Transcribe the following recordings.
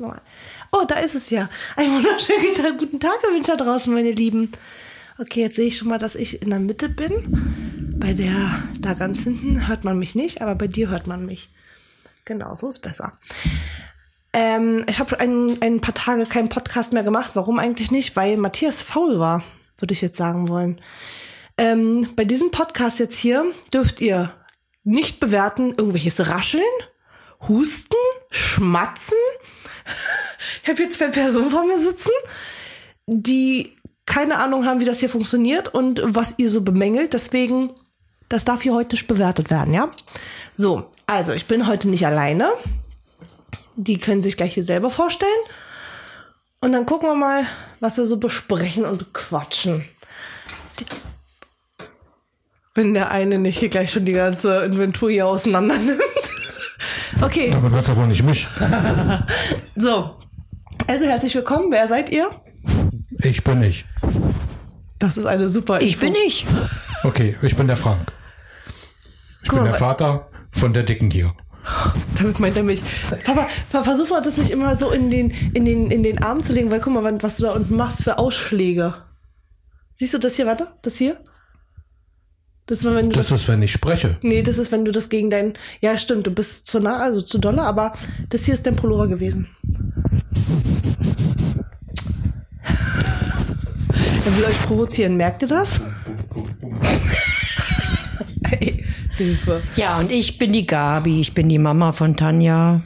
Oh, da ist es ja. Ein wunderschönen guten Tag gewünscht da draußen, meine Lieben. Okay, jetzt sehe ich schon mal, dass ich in der Mitte bin. Bei der da ganz hinten hört man mich nicht, aber bei dir hört man mich. Genau, so ist besser. Ähm, ich habe ein, ein paar Tage keinen Podcast mehr gemacht. Warum eigentlich nicht? Weil Matthias faul war, würde ich jetzt sagen wollen. Ähm, bei diesem Podcast jetzt hier dürft ihr nicht bewerten irgendwelches Rascheln, Husten, Schmatzen. Ich habe jetzt zwei Personen vor mir sitzen, die keine Ahnung haben, wie das hier funktioniert und was ihr so bemängelt. Deswegen, das darf hier heute nicht bewertet werden, ja? So, also ich bin heute nicht alleine. Die können sich gleich hier selber vorstellen. Und dann gucken wir mal, was wir so besprechen und quatschen. Wenn der eine nicht hier gleich schon die ganze Inventur hier auseinander nimmt. Okay. Aber das aber nicht mich. So. Also herzlich willkommen. Wer seid ihr? Ich bin ich. Das ist eine super Ich Info. bin ich. Okay, ich bin der Frank. Ich Guck bin mal, der Vater von der Dicken hier. Damit meint er mich. Papa, Papa, versuch mal das nicht immer so in den, in den, in den Arm zu legen, weil guck mal, was du da unten machst für Ausschläge. Siehst du das hier, warte? Das hier? Das ist, wenn du Das ist, wenn ich spreche. Nee, das ist, wenn du das gegen dein. Ja, stimmt, du bist zu nah, also zu dolle, aber das hier ist dein Pullover gewesen. Er will euch provozieren, merkt ihr das? Hey, Hilfe. Ja, und ich bin die Gabi. Ich bin die Mama von Tanja.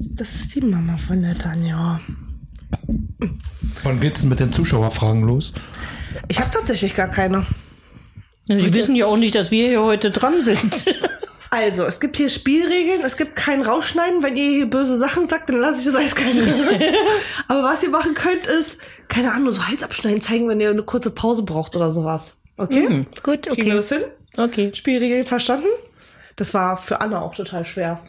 Das ist die Mama von der Tanja. Wann geht's denn mit den Zuschauerfragen los? Ich habe tatsächlich gar keine. Die wissen ja auch nicht, dass wir hier heute dran sind. Also, es gibt hier Spielregeln, es gibt kein Rausschneiden. Wenn ihr hier böse Sachen sagt, dann lasse ich das eiskalt. Aber was ihr machen könnt, ist, keine Ahnung, so Hals abschneiden, zeigen, wenn ihr eine kurze Pause braucht oder sowas. Okay? Hm, gut, Kriegen wir okay. das hin? Okay. Spielregeln verstanden? Das war für Anna auch total schwer.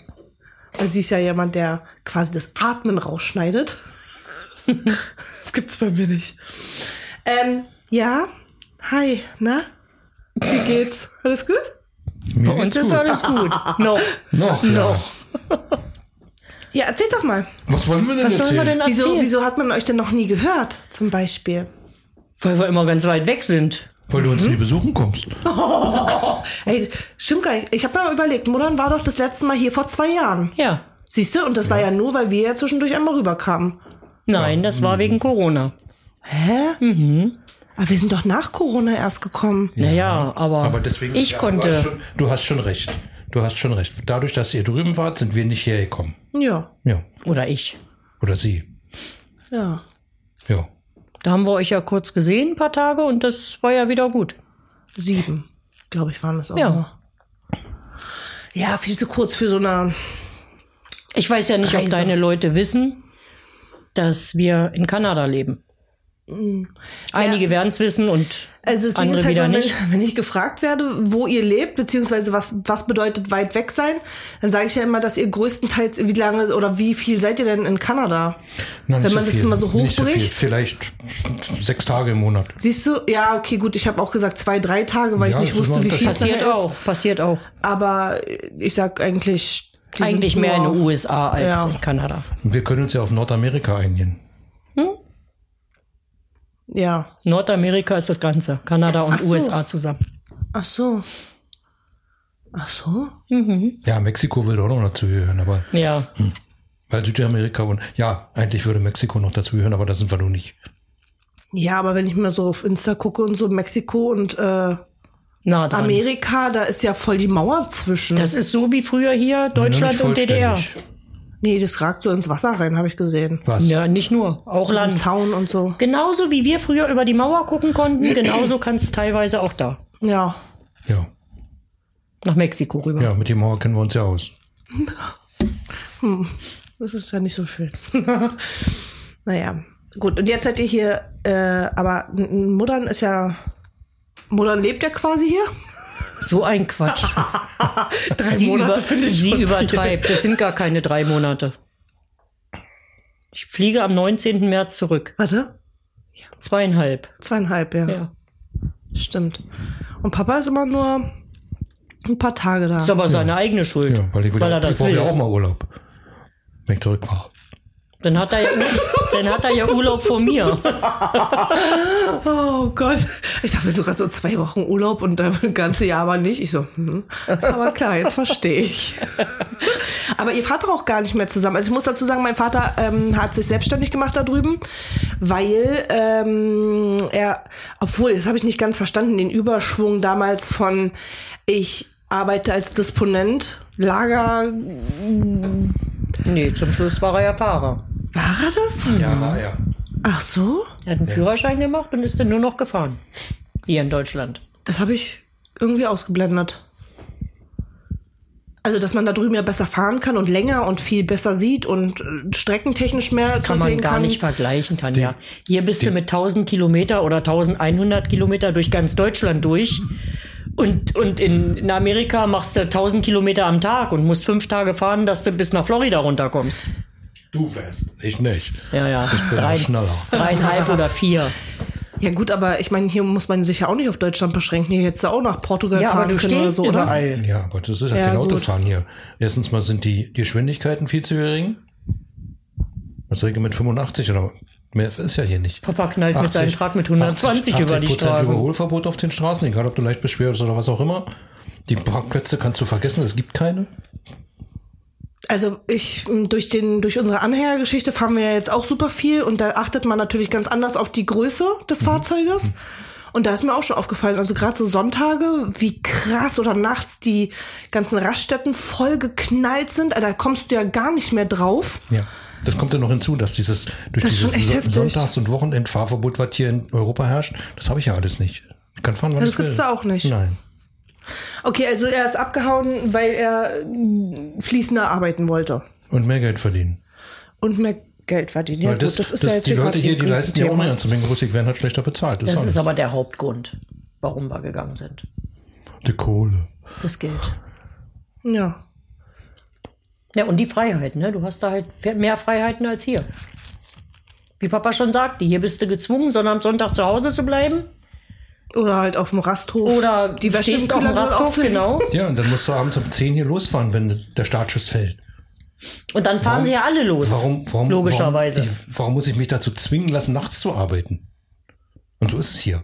Weil sie ist ja jemand, der quasi das Atmen rausschneidet. das gibt's bei mir nicht. Ähm, ja. Hi, na? Wie geht's? Alles gut? Mir Bei uns ist gut. alles gut. Noch. Noch, ja. Ja, erzählt doch mal. Was wollen wir denn Was sollen wir erzählen? denn Wieso, erzählen? wieso hat man euch denn noch nie gehört, zum Beispiel? Weil wir immer ganz weit weg sind. Weil du uns Mhm. nie besuchen kommst. Ey, stimmt gar nicht. Ich habe mal überlegt, Muttern war doch das letzte Mal hier vor zwei Jahren. Ja. Siehst du? Und das war ja nur, weil wir ja zwischendurch einmal rüberkamen. Nein, das war wegen Corona. Hä? Mhm. Aber wir sind doch nach Corona erst gekommen. Naja, aber, Aber deswegen. ich ja, konnte. Du hast, schon, du hast schon recht. Du hast schon recht. Dadurch, dass ihr drüben wart, sind wir nicht hergekommen. Ja, Ja. Oder ich. Oder sie. ja. Ja. Da haben wir euch ja kurz gesehen, ein paar Tage, und das war ja wieder gut. Sieben, glaube ich, waren das auch Ja. nur. Ja, viel zu kurz für so eine. Ich weiß ja nicht, ob Reise. deine Leute wissen, dass wir in Kanada leben. Einige werden es wissen und Also das Ding andere ist halt, wieder nur, nicht. wenn, wenn ich gefragt werde, wo ihr lebt, beziehungsweise was, was bedeutet weit weg sein, dann sage ich ja immer, dass ihr größtenteils, wie lange oder wie viel seid ihr denn in Kanada? Na, Wenn man so das immer so hochbricht. Vielleicht sechs Tage im Monat. Siehst du? Ja, okay, gut. Ich habe auch gesagt zwei, drei Tage, weil Ja, ich nicht ist wusste, wie viel es passiert auch, passiert auch. Ist. Aber ich sag eigentlich. Eigentlich mehr in den USA als Ja. in Kanada. Wir können uns ja auf Nordamerika einigen. Ja. Nordamerika ist das Ganze. Kanada und Ach so. USA zusammen. Ach so. Ach so. Ja, Mexiko will auch noch dazugehören, aber Ja. weil Südamerika und ja, eigentlich würde Mexiko noch dazugehören, aber da sind wir noch nicht. Ja, aber wenn ich mir so auf Insta gucke und so Mexiko und äh, dran. Amerika, da ist ja voll die Mauer zwischen. Das ist so wie früher hier Deutschland Nur und DDR. Nee, das ragt so ins Wasser rein, habe ich gesehen. Was? Ja, nicht nur, auch Land. Zaun und so. Genauso wie wir früher über die Mauer gucken konnten, genauso kann es teilweise auch da. Ja. Ja, Nach Mexiko rüber. ja, mit dem Mauer kennen wir uns ja aus. Das ist ja nicht so schön. naja, gut. Und jetzt seid ihr hier, äh, aber n- n- Muttern ist ja. Muttern lebt ja quasi hier. So ein Quatsch. Drei sie über, finde ich sie schon übertreibt. Das sind gar keine drei Monate. Ich fliege am 19. März zurück. Viel. Warte. Zweieinhalb. Zweieinhalb, ja. Ja. Stimmt. Und Papa ist immer nur ein paar Tage da. Ist aber seine eigene Schuld. Ja, weil ich, will weil ja, er das ich brauche will. ja auch mal Urlaub. wenn ich zurück war. Dann hat er ja, dann hat er ja Urlaub von mir. Oh Gott. Ich dachte mir sogar so zwei Wochen Urlaub und dann das ganze Jahr aber nicht. Ich so, hm. aber klar, jetzt verstehe ich. aber ihr fahrt doch auch gar nicht mehr zusammen. Also ich muss dazu sagen, mein Vater ähm, hat sich selbstständig gemacht da drüben, weil ähm, er, obwohl, das habe ich nicht ganz verstanden, den Überschwung damals von ich arbeite als Disponent, Lager, Nee, zum Schluss war er ja Fahrer. War er das? Ja, war er. Ach so? Er hat einen Führerschein gemacht und ist dann nur noch gefahren. Hier in Deutschland. Das habe ich irgendwie ausgeblendet. Also, dass man da drüben ja besser fahren kann und länger und viel besser sieht und äh, streckentechnisch mehr Das kann man gar nicht vergleichen, Tanja. Hier bist du mit 1000 Kilometer oder 1100 Kilometer durch ganz Deutschland durch. Und, und in, in Amerika machst du 1000 Kilometer am Tag und musst fünf Tage fahren, dass du bis nach Florida runterkommst. Du fährst. Ich nicht. Ja, ja. Ich bin Drei, schneller. dreieinhalb oder vier. Ja gut, aber ich meine, hier muss man sich ja auch nicht auf Deutschland beschränken. Hier hättest du auch nach Portugal Ja, fahren können oder so, oder? Ja, aber das ist ja, Ja, kein gut. Autofahren hier. Erstens mal sind die Geschwindigkeiten viel zu gering. Was ich mit 85 oder mehr ist ja hier nicht. Papa knallt mit seinem Truck mit 120 über die 80% Straßen. Überholverbot auf den Straßen, egal ob du leicht beschwert bist oder was auch immer. Die Parkplätze kannst du vergessen, es gibt keine. Also ich durch den durch unsere Anhängergeschichte fahren wir ja jetzt auch super viel und da achtet man natürlich ganz anders auf die Größe des Mhm. Fahrzeuges. Und da ist mir auch schon aufgefallen, also gerade so Sonntage, wie krass oder nachts die ganzen Raststätten voll geknallt sind. Da kommst du ja gar nicht mehr drauf. Ja. Das kommt ja noch hinzu, dass dieses durch Das dieses. Sonntags- und Wochenendfahrverbot, was hier in Europa herrscht, das habe ich ja alles nicht. Ich kann fahren, wann Das ich will. gibt's da auch nicht. Nein. Okay, also er ist abgehauen, weil er m, fließender arbeiten wollte Und mehr Geld verdienen. und mehr Geld verdienen. Ja Weil das, gut, das ist das, ja jetzt die Leute hier, die leisten ja ganze Menge Musik, werden halt schlechter bezahlt. Das, Das ist aber der Hauptgrund, warum wir gegangen sind. die Kohle. Das Geld. Ja. Ja, und die Freiheit, ne? Du hast da halt mehr Freiheiten als hier. Wie Papa schon sagte, hier bist du gezwungen, sondern am Sonntag zu Hause zu bleiben. Oder halt auf dem Rasthof. Oder die stehst auf dem Rasthof, genau. Ja, und dann musst du abends um 10 hier losfahren, wenn der Startschuss fällt. Und dann fahren Warum- sie ja alle los. Warum, warum, Logischerweise. Warum, ich, warum muss ich mich dazu zwingen lassen, nachts zu arbeiten? Und so ist es hier.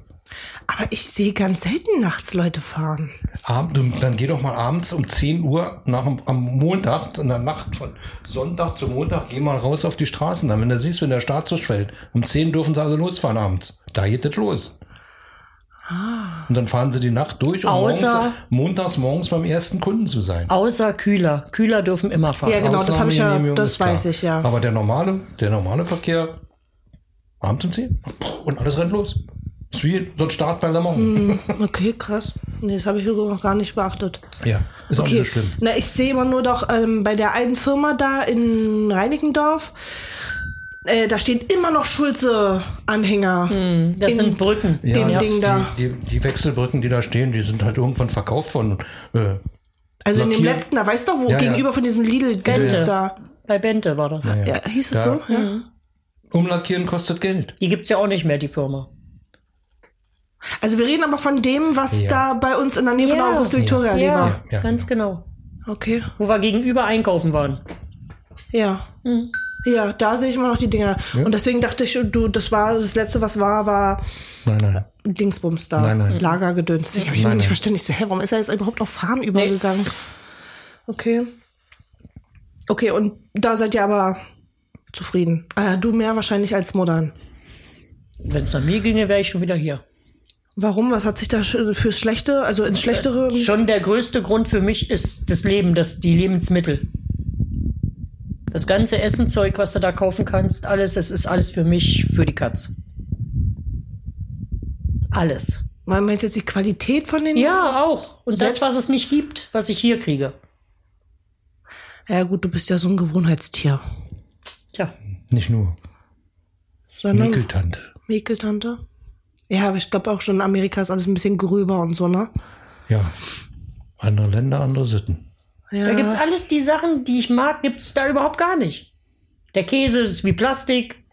Aber ich sehe ganz selten nachts Leute fahren. Abend, dann geh doch mal abends um 10 Uhr nach, am Montag, in der Nacht von Sonntag zu Montag, geh mal raus auf die Straßen. Dann, wenn du siehst, wenn der Startschuss fällt, um 10 dürfen sie also losfahren abends. Da geht es los. Und dann fahren sie die Nacht durch, um Außer- morgens, montags morgens beim ersten Kunden zu sein. Außer Kühler. Kühler dürfen immer fahren. Ja, genau, das habe ich ja, das ist klar. weiß ich ja. Aber der normale, der normale Verkehr, abends um 10 und alles rennt los. Ist wie so ein Start bei Le Mans. Hm. Okay, krass. Nee, das habe ich noch gar nicht beachtet. Ja, ist auch Okay. nicht so schlimm. Na, ich sehe immer nur doch ähm, bei der einen Firma da in Reinickendorf, äh, da stehen immer noch Schulze-Anhänger. Das in sind Brücken. dem das- Ding da. Die, die, die Wechselbrücken, die da stehen, die sind halt irgendwann verkauft worden. Äh, Also in dem letzten, da weißt du wo, Ja, ja. gegenüber von diesem lidl Bente. da. Bei Bente war das. ja. Ja, hieß es Ja. so? Ja. Umlackieren kostet Geld. Die gibt's ja auch nicht mehr, die Firma. Also wir reden aber von dem, was Ja. da bei uns in der Nähe von der Ja. August Victoria Ja, war. Ja, ganz genau. Okay. Wo wir gegenüber einkaufen waren. Ja. Ja, da sehe ich immer noch die Dinger. Und deswegen dachte ich, du, das war das letzte, was war, war Nein, nein. Dingsbums da. Nein, nein. Lagergedöns. Deswegen habe ich Nein, immer nicht verstanden. Ich so, hä, warum ist er jetzt überhaupt auf Fahren übergegangen? Okay. Okay, und da seid ihr aber zufrieden. Äh, du mehr wahrscheinlich als modern. Wenn es nach mir ginge, wäre ich schon wieder hier. Warum? Was hat sich da fürs Schlechte, also ins Schlechtere? Schon der größte Grund für mich ist das Leben, das, die Lebensmittel. Das ganze Essenzeug, was du da kaufen kannst, alles, es ist alles für mich, für die Katz. Alles. Man meint jetzt die Qualität von den? Ja, auch. Und Selbst- das, was es nicht gibt, was ich hier kriege. Ja, gut, du bist ja so ein Gewohnheitstier. Tja, Nicht nur. Sondern Nickeltante. Mäkeltante. Ja, aber ich glaube auch schon in Amerika ist alles ein bisschen gröber und so, ne? Ja. Andere Länder, andere Sitten. Ja. da gibt's alles die Sachen, die ich mag, gibt's da überhaupt gar nicht. Der Käse ist wie Plastik.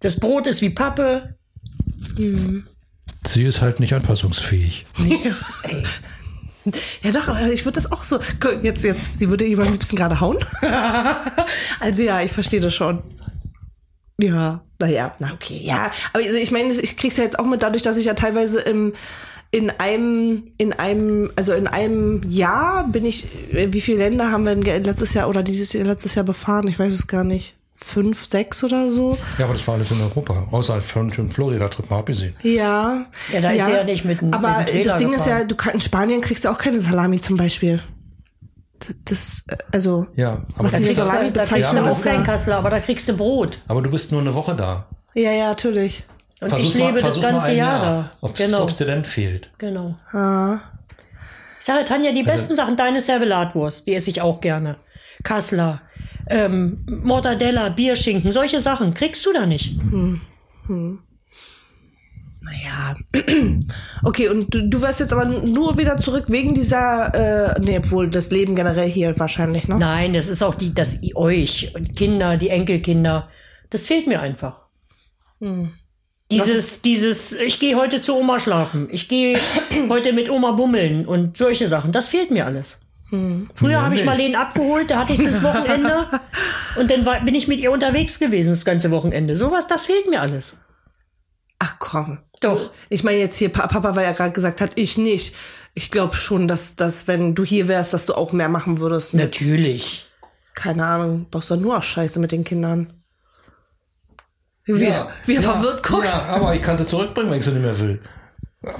Das Brot ist wie Pappe. Sie ist halt nicht anpassungsfähig. Ey. Ja doch, aber ich würde das auch so. Jetzt, jetzt, sie würde jemand ein bisschen gerade hauen. also ja, ich verstehe das schon. Ja, naja, na okay, ja. Aber also ich meine, ich krieg's ja jetzt auch mit dadurch, dass ich ja teilweise im in einem, in einem, also in einem Jahr bin ich, wie viele Länder haben wir denn letztes Jahr oder dieses Jahr, letztes Jahr befahren? Ich weiß es gar nicht. Fünf, sechs oder so. Ja, aber das war alles in Europa, außerhalb von dem Florida-Trip mal abgesehen. Ja. Ja, da ist sie ja nicht mit, Aber mit dem das Ding ist gefahren. ja, du kann, in Spanien kriegst du auch keine Salami zum Beispiel. Das, äh, also, Ja, aber was die ist- Salami da kriegst bezeichnen, du auch ist kein ja, Kassler, aber da kriegst du Brot. Aber du bist nur eine Woche da. ja, ja, natürlich. Und Versuch ich lebe mal, das versuch mal ganze Jahr, Jahr, da. Ob Genau, es dir denn fehlt. genau. Ah. Ich sage, Tanja, die Also besten Sachen, deine Servelatwurst, die esse ich auch gerne. Kassler, ähm, Mortadella, Bierschinken, solche Sachen kriegst du da nicht. Naja. Okay, und du, du wirst jetzt aber nur wieder zurück wegen dieser, äh, nee, obwohl das Leben generell hier wahrscheinlich, ne? Nein, das ist auch die, das euch, und Kinder, die Enkelkinder, das fehlt mir einfach. Dieses, dieses, ich gehe heute zu Oma schlafen, ich gehe heute mit Oma bummeln und solche Sachen, das fehlt mir alles. Früher Ja, habe ich. Marlene abgeholt, da hatte ich das Wochenende und dann war, bin ich mit ihr unterwegs gewesen das ganze Wochenende. Sowas, das fehlt mir alles. Ach komm. Doch. Ich meine jetzt hier, Pa- Papa, weil er gerade gesagt hat, ich nicht. Ich glaube schon, dass, dass, wenn du hier wärst, dass du auch mehr machen würdest. Natürlich. keine Ahnung, brauchst du nur Scheiße mit den Kindern. Wie, Ja, wie er ja, verwirrt guckt. Ja, aber ich kann sie zurückbringen, wenn ich sie nicht mehr will.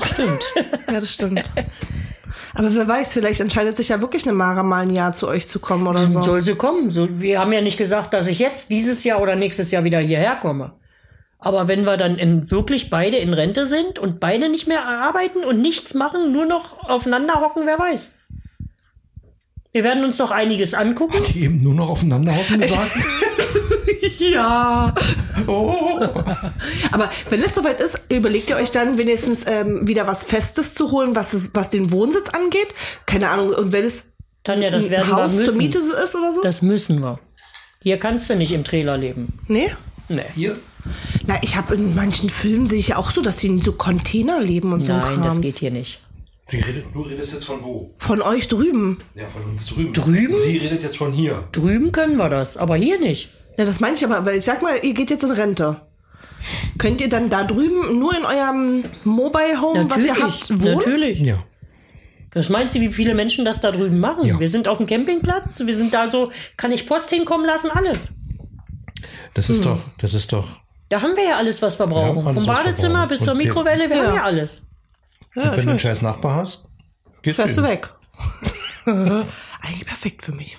Stimmt. Ja, das stimmt. Aber wer weiß, vielleicht entscheidet sich ja wirklich eine Mara mal ein Jahr zu euch zu kommen oder so. Soll sie kommen. So, wir haben ja nicht gesagt, dass ich jetzt dieses Jahr oder nächstes Jahr wieder hierher komme. Aber wenn wir dann in, wirklich beide in Rente sind und beide nicht mehr arbeiten und nichts machen, nur noch aufeinander hocken, wer weiß. Wir werden uns noch einiges angucken. Die eben nur noch aufeinander hocken gesagt. Ja. Aber wenn es soweit ist, überlegt ihr euch dann wenigstens ähm, wieder was Festes zu holen, was, es, was den Wohnsitz angeht? Keine Ahnung, und wenn es Tanja, das ein werden wir Haus zur müssen. Miete ist oder so? Das müssen wir. Hier kannst du nicht im Trailer leben. nee? Nee. Hier? Na, ich habe in manchen Filmen sehe ich ja auch so, dass sie in so Container leben und so ein Nein, Krams. das geht hier nicht. Sie redet, du redest jetzt von wo? Von euch drüben. Ja, von uns drüben. Drüben? Sie redet jetzt von hier. Drüben können wir das, aber hier nicht. Ja, das meine ich aber, aber ich sag mal, ihr geht jetzt in Rente. Könnt ihr dann da drüben nur in eurem Mobile Home, was ihr habt, wohnen? natürlich. Ja. Was meint sie, wie viele Menschen das da drüben machen? Ja. Wir sind auf dem Campingplatz, wir sind da so, kann ich Post hinkommen lassen, alles. Das Hm. ist doch, das ist doch. Da haben wir ja alles, was wir brauchen. Ja, alles, Vom Badezimmer bis zur Und Mikrowelle, wir Ja. haben ja alles. Ja, wenn du einen scheiß Nachbar hast, gehst Fährst du weg. Eigentlich perfekt für mich.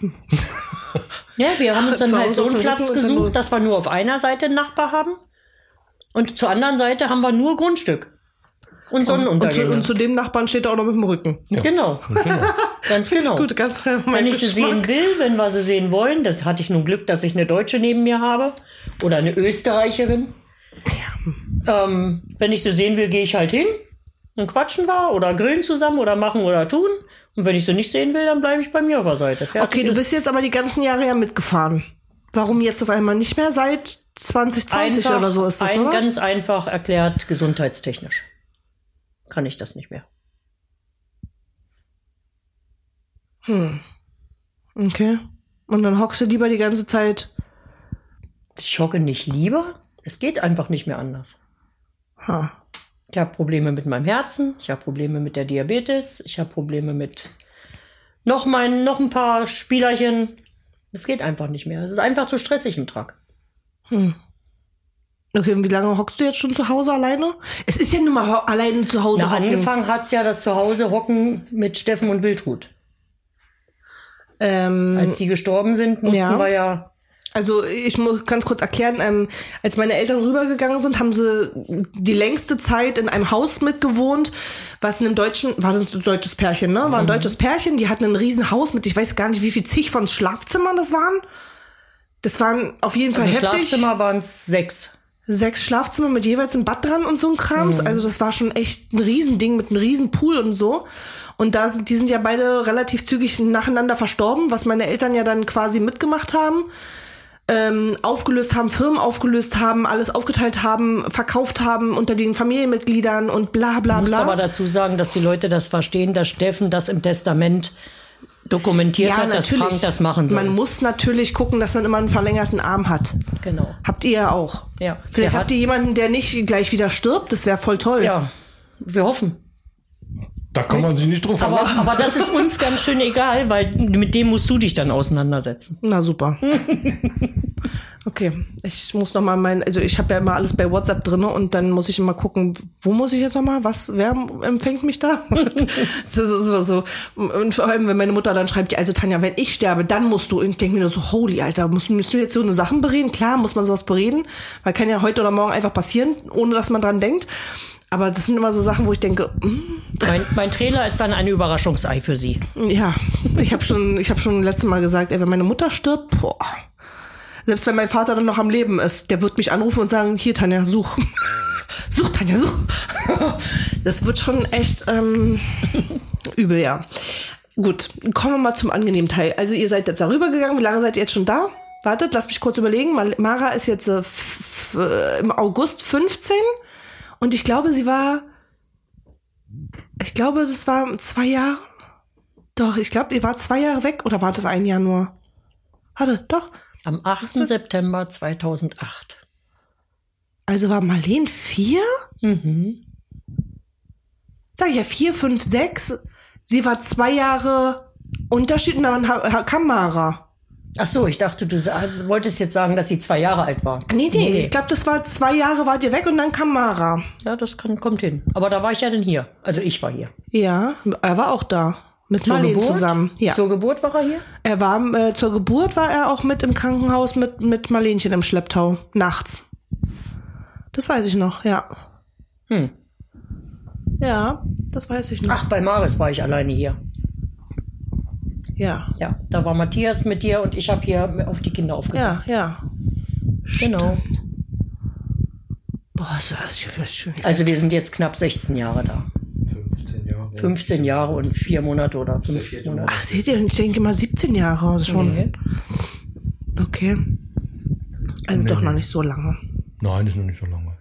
Ja, wir haben uns dann halt so einen Platz und gesucht, dass wir nur auf einer Seite einen Nachbar haben. Und zur anderen Seite haben wir nur Grundstück. Und Und Sonnenuntergänge. und zu dem Nachbarn steht er auch noch mit dem Rücken. Genau, Genau. ganz genau. Gut, ganz Wenn ich sie sehen will, wenn wir sie sehen wollen, das hatte ich nun Glück, dass ich eine Deutsche neben mir habe oder eine Österreicherin. Ähm, wenn ich sie sehen will, gehe ich halt hin, dann quatschen wir oder grillen zusammen oder machen oder tun. Und wenn ich sie nicht sehen will, dann bleibe ich bei mir auf der Seite. Fertig Okay, du ist. bist jetzt aber die ganzen Jahre ja mitgefahren. Warum jetzt auf einmal nicht mehr seit 2020 einfach, oder so ist das, ein, oder? ganz einfach erklärt, gesundheitstechnisch. Kann ich das nicht mehr. Hm. Okay. Und dann hockst du lieber die ganze Zeit. Ich hocke nicht lieber. Es geht einfach nicht mehr anders. Ha. Ich habe Probleme mit meinem Herzen, ich habe Probleme mit der Diabetes, ich habe Probleme mit noch mein, noch ein paar Spielerchen. Es geht einfach nicht mehr. Es ist einfach zu stressig im Truck. Hm. Okay, und wie lange hockst du jetzt schon zu Hause alleine? Es ist ja nun mal alleine zu Hause Na, hocken. angefangen hat's ja das Zuhause hocken mit Steffen und Wildhut. Ähm, Als die gestorben sind, mussten Ja. wir ja. Also ich muss ganz kurz erklären, ähm, als meine Eltern rübergegangen sind, haben sie die längste Zeit in einem Haus mitgewohnt, was in einem deutschen, war das ein deutsches Pärchen, ne? War Mhm. ein deutsches Pärchen, die hatten ein riesen Haus mit, ich weiß gar nicht, wie viel zig von Schlafzimmern das waren. Das waren auf jeden Fall Also heftig. Schlafzimmer waren's sechs. Sechs Schlafzimmer mit jeweils einem Bad dran und so ein Krams. Mhm. Also das war schon echt ein Riesending mit einem riesen Pool und so. Und da sind, die sind ja beide relativ zügig nacheinander verstorben, was meine Eltern ja dann quasi mitgemacht haben. Ähm, aufgelöst haben, Firmen aufgelöst haben, alles aufgeteilt haben, verkauft haben unter den Familienmitgliedern und bla bla Ich muss bla. aber dazu sagen, dass die Leute das verstehen, dass Steffen das im Testament dokumentiert hat, dass Frank das machen soll. Man muss natürlich gucken, dass man immer einen verlängerten Arm hat. genau. Habt ihr ja auch. Ja. Vielleicht habt ihr jemanden, der nicht gleich wieder stirbt. Das wäre voll toll. Ja, wir hoffen. Da kann man sich nicht drauf Aber, verlassen. aber das ist uns ganz schön egal, weil mit dem musst du dich dann auseinandersetzen. Na super. Okay, ich muss noch mal mein, also ich habe ja immer alles bei WhatsApp drinne und dann muss ich immer gucken, wo muss ich jetzt noch mal, was, wer empfängt mich da? das ist immer so. Und vor allem, wenn meine Mutter dann schreibt, ja, also Tanja, wenn ich sterbe, dann musst du, und ich denke mir nur so, holy Alter, musst, musst du jetzt so eine Sachen bereden? Klar, muss man sowas bereden, weil kann ja heute oder morgen einfach passieren, ohne dass man dran denkt. Aber das sind immer so Sachen, wo ich denke, mm, Mein, mein Trailer ist dann ein Überraschungsei für sie. Ja, ich habe schon, ich habe schon letztes Mal gesagt, ey, wenn meine Mutter stirbt, boah. Selbst wenn mein Vater dann noch am Leben ist, der wird mich anrufen und sagen, hier Tanja, such. Such, Tanja, such. Das wird schon echt ähm, übel, ja. Gut, kommen wir mal zum angenehmen Teil. Also ihr seid jetzt darüber gegangen. Wie lange seid ihr jetzt schon da? Wartet, lasst mich kurz überlegen. Mara ist jetzt äh, äh, im August 15 und ich glaube, sie war, ich glaube, es war zwei Jahre. Doch, ich glaube, ihr war zwei Jahre weg oder war das ein Jahr nur? Warte, doch. Am 8. September 2008. Also war Marleen vier? Mhm. Sag ich ja, vier, fünf, sechs. Sie war zwei Jahre Unterschied und dann kam Mara. Ach so, ich dachte, du wolltest jetzt sagen, dass sie zwei Jahre alt war. Nee, nee, ich glaube, das war zwei Jahre wart ihr weg und dann kam Mara. Ja, das kann, kommt hin. Aber da war ich ja denn hier. Also ich war hier. Ja, er war auch da. Mit Marleen zusammen. Ja. Zur Geburt war er hier? Er war äh, zur Geburt war er auch mit im Krankenhaus mit mit Marlenchen im Schlepptau nachts. Das weiß ich noch, ja. Hm. Ja, das weiß ich noch. Ach, bei Maris war ich alleine hier. Ja. Ja, da war Matthias mit dir und ich habe hier auf die Kinder Ja, aufgepasst. ja. genau. Boah, so, ich, ich, ich, Also wir sind jetzt knapp 16 Jahre da. 15 Jahre. 15 Jahre und vier Monate oder fünf Monate. Ach, seht ihr, ich denke mal 17 Jahre schon. Nee. Okay. Also Nee, doch nee. noch nicht so lange. Nein, ist noch nicht so lange.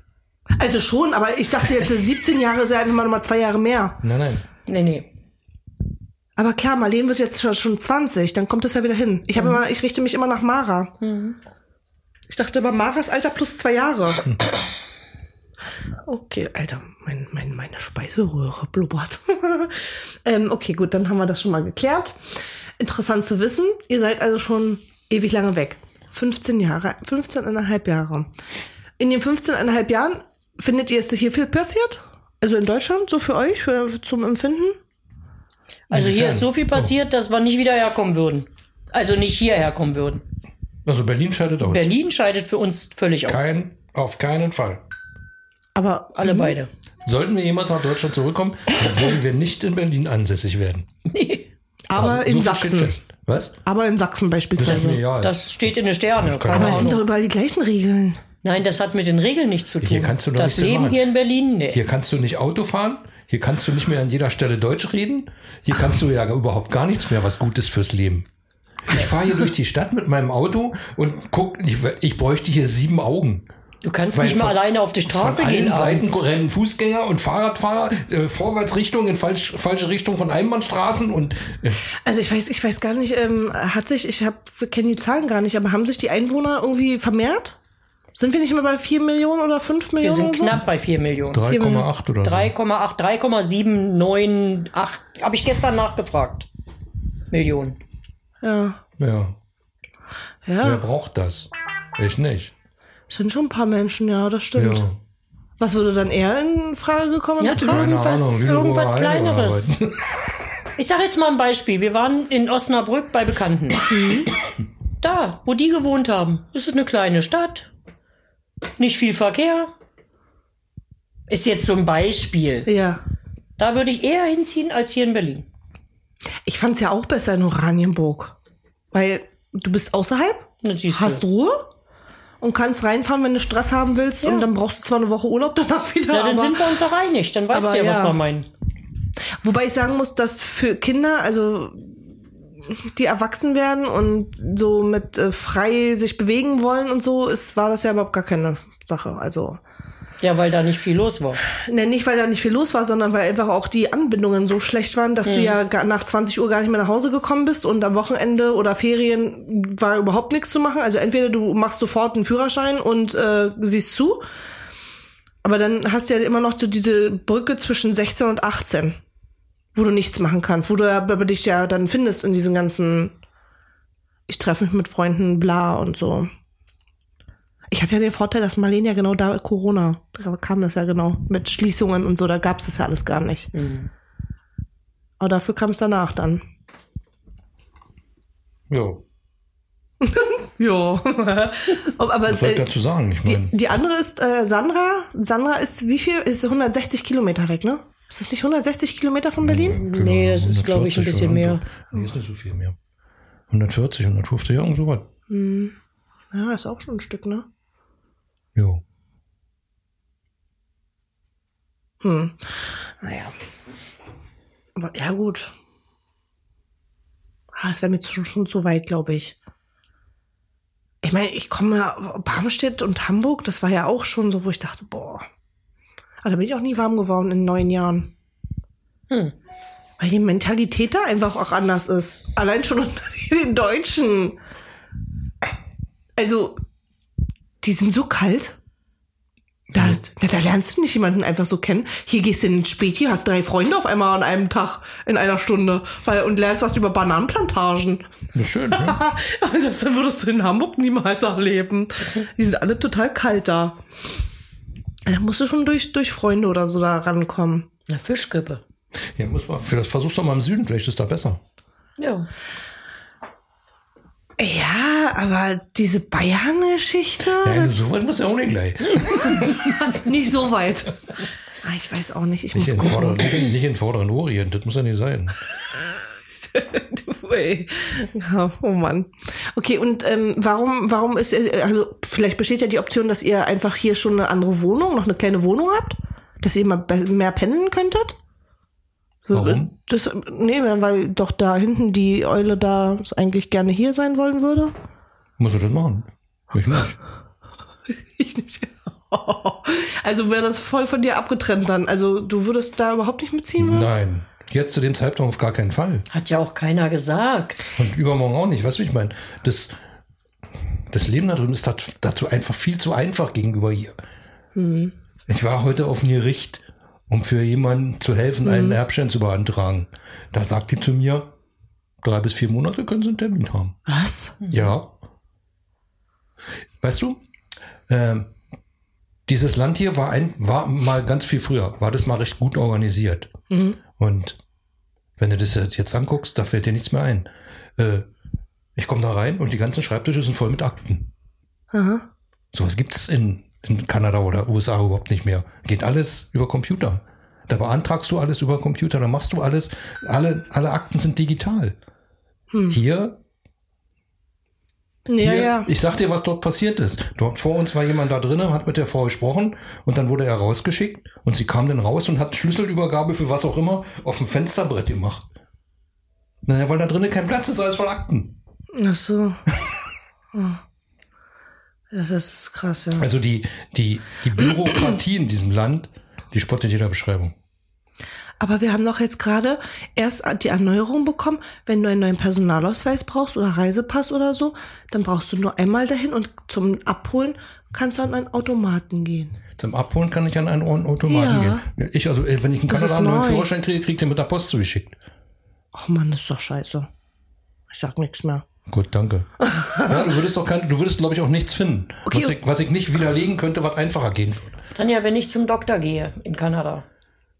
Also schon, aber ich dachte jetzt 17 Jahre ist ja einfach mal noch mal zwei Jahre mehr. Nein, nein. Nee, nee. Aber klar, Marlene wird jetzt schon- schon 20, dann kommt es ja wieder hin. Ich habe immer, ich richte mich immer nach Mara. Ich dachte immer, Maras Alter plus zwei Jahre. Okay, Alter, mein, mein, meine Speiseröhre blubbert. ähm, okay, gut, dann haben wir das schon mal geklärt. Interessant zu wissen, ihr seid also schon ewig lange weg. 15 Jahre, 15,5 Jahre. In den 15,5 Jahren findet ihr, ist hier viel passiert? Also in Deutschland, so für euch, für, zum Empfinden? Also hier Inwiefern? ist so viel passiert, dass wir nicht wieder herkommen würden. Also nicht hierher kommen würden. Also Berlin scheidet aus. Berlin scheidet für uns völlig aus. Kein, auf keinen Fall. Aber Alle beide. Sollten wir jemals nach Deutschland zurückkommen, dann werden wir nicht in Berlin ansässig werden. Nee. Aber Also, in so Sachsen. fest. Was? Aber in Sachsen Das beispielsweise. mir egal. Das steht in den Sternen. Aber es sind doch überall die gleichen Regeln. Nein, das hat mit den Regeln nichts zu tun. Hier kannst du doch das Leben machen. hier in Berlin, nee. Hier kannst du nicht Auto fahren. Hier kannst du nicht mehr an jeder Stelle Deutsch reden. Hier kannst du ja überhaupt gar nichts mehr, was gut ist fürs Leben. Ich fahre hier durch die Stadt mit meinem Auto und guck, ich, ich bräuchte hier sieben Augen. Du kannst Weil nicht mal von- alleine auf die Straße von gehen allen abends. Seiten rennen Fußgänger und Fahrradfahrer äh, Vorwärtsrichtung in falsch, falsche Richtung von Einbahnstraßen und äh, Also ich weiß, ich weiß gar nicht, ähm, hat sich, ich habe kenne die Zahlen gar nicht, aber haben sich die Einwohner irgendwie vermehrt? Sind wir nicht mehr bei 4 Millionen oder 5 Wir Millionen? sind oder so? knapp bei 4 Millionen. 3,8 oder so. 3,8, 3,798, habe ich gestern nachgefragt. Millionen. Ja. Ja, wer Ja, braucht das? Ich nicht. sind schon ein paar Menschen, ja, das stimmt. Ja. Was würde dann eher in Frage gekommen? Ja, Irgendwas- Ahnung, irgendwas Kleineres. Ich sage jetzt mal ein Beispiel. Wir waren in Osnabrück bei Bekannten. da, wo die gewohnt haben. Es ist eine kleine Stadt. Nicht viel Verkehr. Ist jetzt so ein Beispiel. Ja. Da würde ich eher hinziehen als hier in Berlin. Ich fand's ja auch besser in Oranienburg. Weil du bist außerhalb, hast Ruhe und kannst reinfahren, wenn du Stress haben willst. Ja. Und dann brauchst du zwar eine Woche Urlaub danach wieder. Na, dann aber sind wir uns doch einig. Dann weißt du ja, was ja. wir meinen. Wobei ich sagen muss, dass für Kinder, also die erwachsen werden und so mit äh, frei sich bewegen wollen und so, ist, war das ja überhaupt gar keine Sache. Also Ja, weil da nicht viel los war. Ne, nicht, weil da nicht viel los war, sondern weil einfach auch die Anbindungen so schlecht waren, dass du ja nach 20 Uhr gar nicht mehr nach Hause gekommen bist und am Wochenende oder Ferien war überhaupt nichts zu machen. Also entweder du machst sofort einen Führerschein und äh, siehst zu, aber dann hast du ja immer noch so diese Brücke zwischen 16 und 18, wo du nichts machen kannst, wo du aber dich ja dann findest in diesen ganzen ich treffe mich mit Freunden, bla und so. Ich hatte ja den Vorteil, dass Marlene ja genau da Corona, da kam das ja genau mit Schließungen und so, da gab's das ja alles gar nicht. Aber dafür kam es danach dann. Ja. Ja. Aber Was soll ich äh, dazu sagen? Ich die, meine, die andere ist äh, Sandra. Sandra ist wie viel? Ist 160 Kilometer weg, ne? Ist das nicht 160 Kilometer von Berlin? Nee, das ist, glaub ich, ein 140 bisschen mehr. Nee, ist nicht so viel mehr. 140, 150, irgend sowas. Ja, ist auch schon ein Stück, ne? Jo. Hm. Naja. Aber ja, gut. Ah, es wäre mir schon, schon zu weit, glaube ich. Ich meine, ich komme ja Barmstedt und Hamburg, das war ja auch schon so, wo ich dachte, boah. Aber da bin ich auch nie warm geworden in neun Jahren. Hm. Weil die Mentalität da einfach auch anders ist. Allein schon unter den Deutschen. Also, die sind so kalt. Da, da, da lernst du nicht jemanden einfach so kennen. Hier gehst du in den Späti, hast drei Freunde auf einmal an einem Tag, in einer Stunde, weil, und lernst was über Bananenplantagen. Ja, schön, ja. Aber das würdest du in Hamburg niemals erleben. Die sind alle total kalt da. Da musst du schon durch, durch Freunde oder so da rankommen. Eine Fischkippe. ja muss man, vielleicht versuch's doch mal im Süden, vielleicht ist da besser. Ja. Ja, aber diese Bayern-Geschichte, Ja, so weit muss ja auch nicht gleich. nicht so weit. Ah, ich weiß auch nicht. Ich Nicht muss in, gucken. vorderen, nicht, in, nicht in vorderen Orient, das muss ja nicht sein. Du. Ja, oh Mann. Okay, und ähm, warum, warum ist, äh, also vielleicht besteht ja die Option, dass ihr einfach hier schon eine andere Wohnung, noch eine kleine Wohnung habt? Dass ihr mal mehr pendeln könntet? Warum? Das, nee, weil doch da hinten die Eule da eigentlich gerne hier sein wollen würde. Muss ich das machen? Ich nicht. Ich nicht. Also wäre das voll von dir abgetrennt dann. Also du würdest da überhaupt nicht mitziehen wollen? Nein. Jetzt zu dem Zeitpunkt auf gar keinen Fall. Hat ja auch keiner gesagt. Und übermorgen auch nicht. Weißt du, ich meine? Das, das Leben da drüben ist dazu einfach viel zu einfach gegenüber hier. Ich war heute auf dem Gericht, um für jemanden zu helfen, einen Erbschein zu beantragen. Da sagt die zu mir, drei bis vier Monate können Sie einen Termin haben. Was? Ja. Weißt du, ähm, dieses Land hier war, ein, war mal ganz viel früher, war das mal recht gut organisiert. Und wenn du das jetzt anguckst, da fällt dir nichts mehr ein. Äh, ich komme da rein und die ganzen Schreibtische sind voll mit Akten. Aha. Sowas gibt's in, in Kanada oder USA überhaupt nicht mehr. Geht alles über Computer. Da beantragst du alles über Computer, da machst du alles, alle, alle Akten sind digital. Hier Ja, hier, ja. Ich sag dir, was dort passiert ist. Dort vor uns war jemand da drinnen, hat mit der Frau gesprochen und dann wurde er rausgeschickt und sie kam dann raus und hat Schlüsselübergabe für was auch immer auf dem Fensterbrett gemacht. Naja, weil da drinnen kein Platz ist, alles voll Akten. Ach so. Oh. Das ist krass, ja. Also die, die, die Bürokratie in diesem Land, die spottet jeder Beschreibung. Aber wir haben doch jetzt gerade erst die Erneuerung bekommen. Wenn du einen neuen Personalausweis brauchst oder Reisepass oder so, dann brauchst du nur einmal dahin und zum Abholen kannst du an einen Automaten gehen. Zum Abholen kann ich an einen Automaten Ja. gehen. Ich, also, äh, wenn ich in Kanada einen neuen neu. Führerschein kriege, kriegt ihr mit der Post zugeschickt. Ach man, das ist doch scheiße. Ich sag nichts mehr. Gut, danke. ja, du würdest doch kein, du würdest, glaube ich, auch nichts finden. Okay. Was, ich, was ich nicht widerlegen könnte, was einfacher gehen würde. Tanja, wenn ich zum Doktor gehe in Kanada,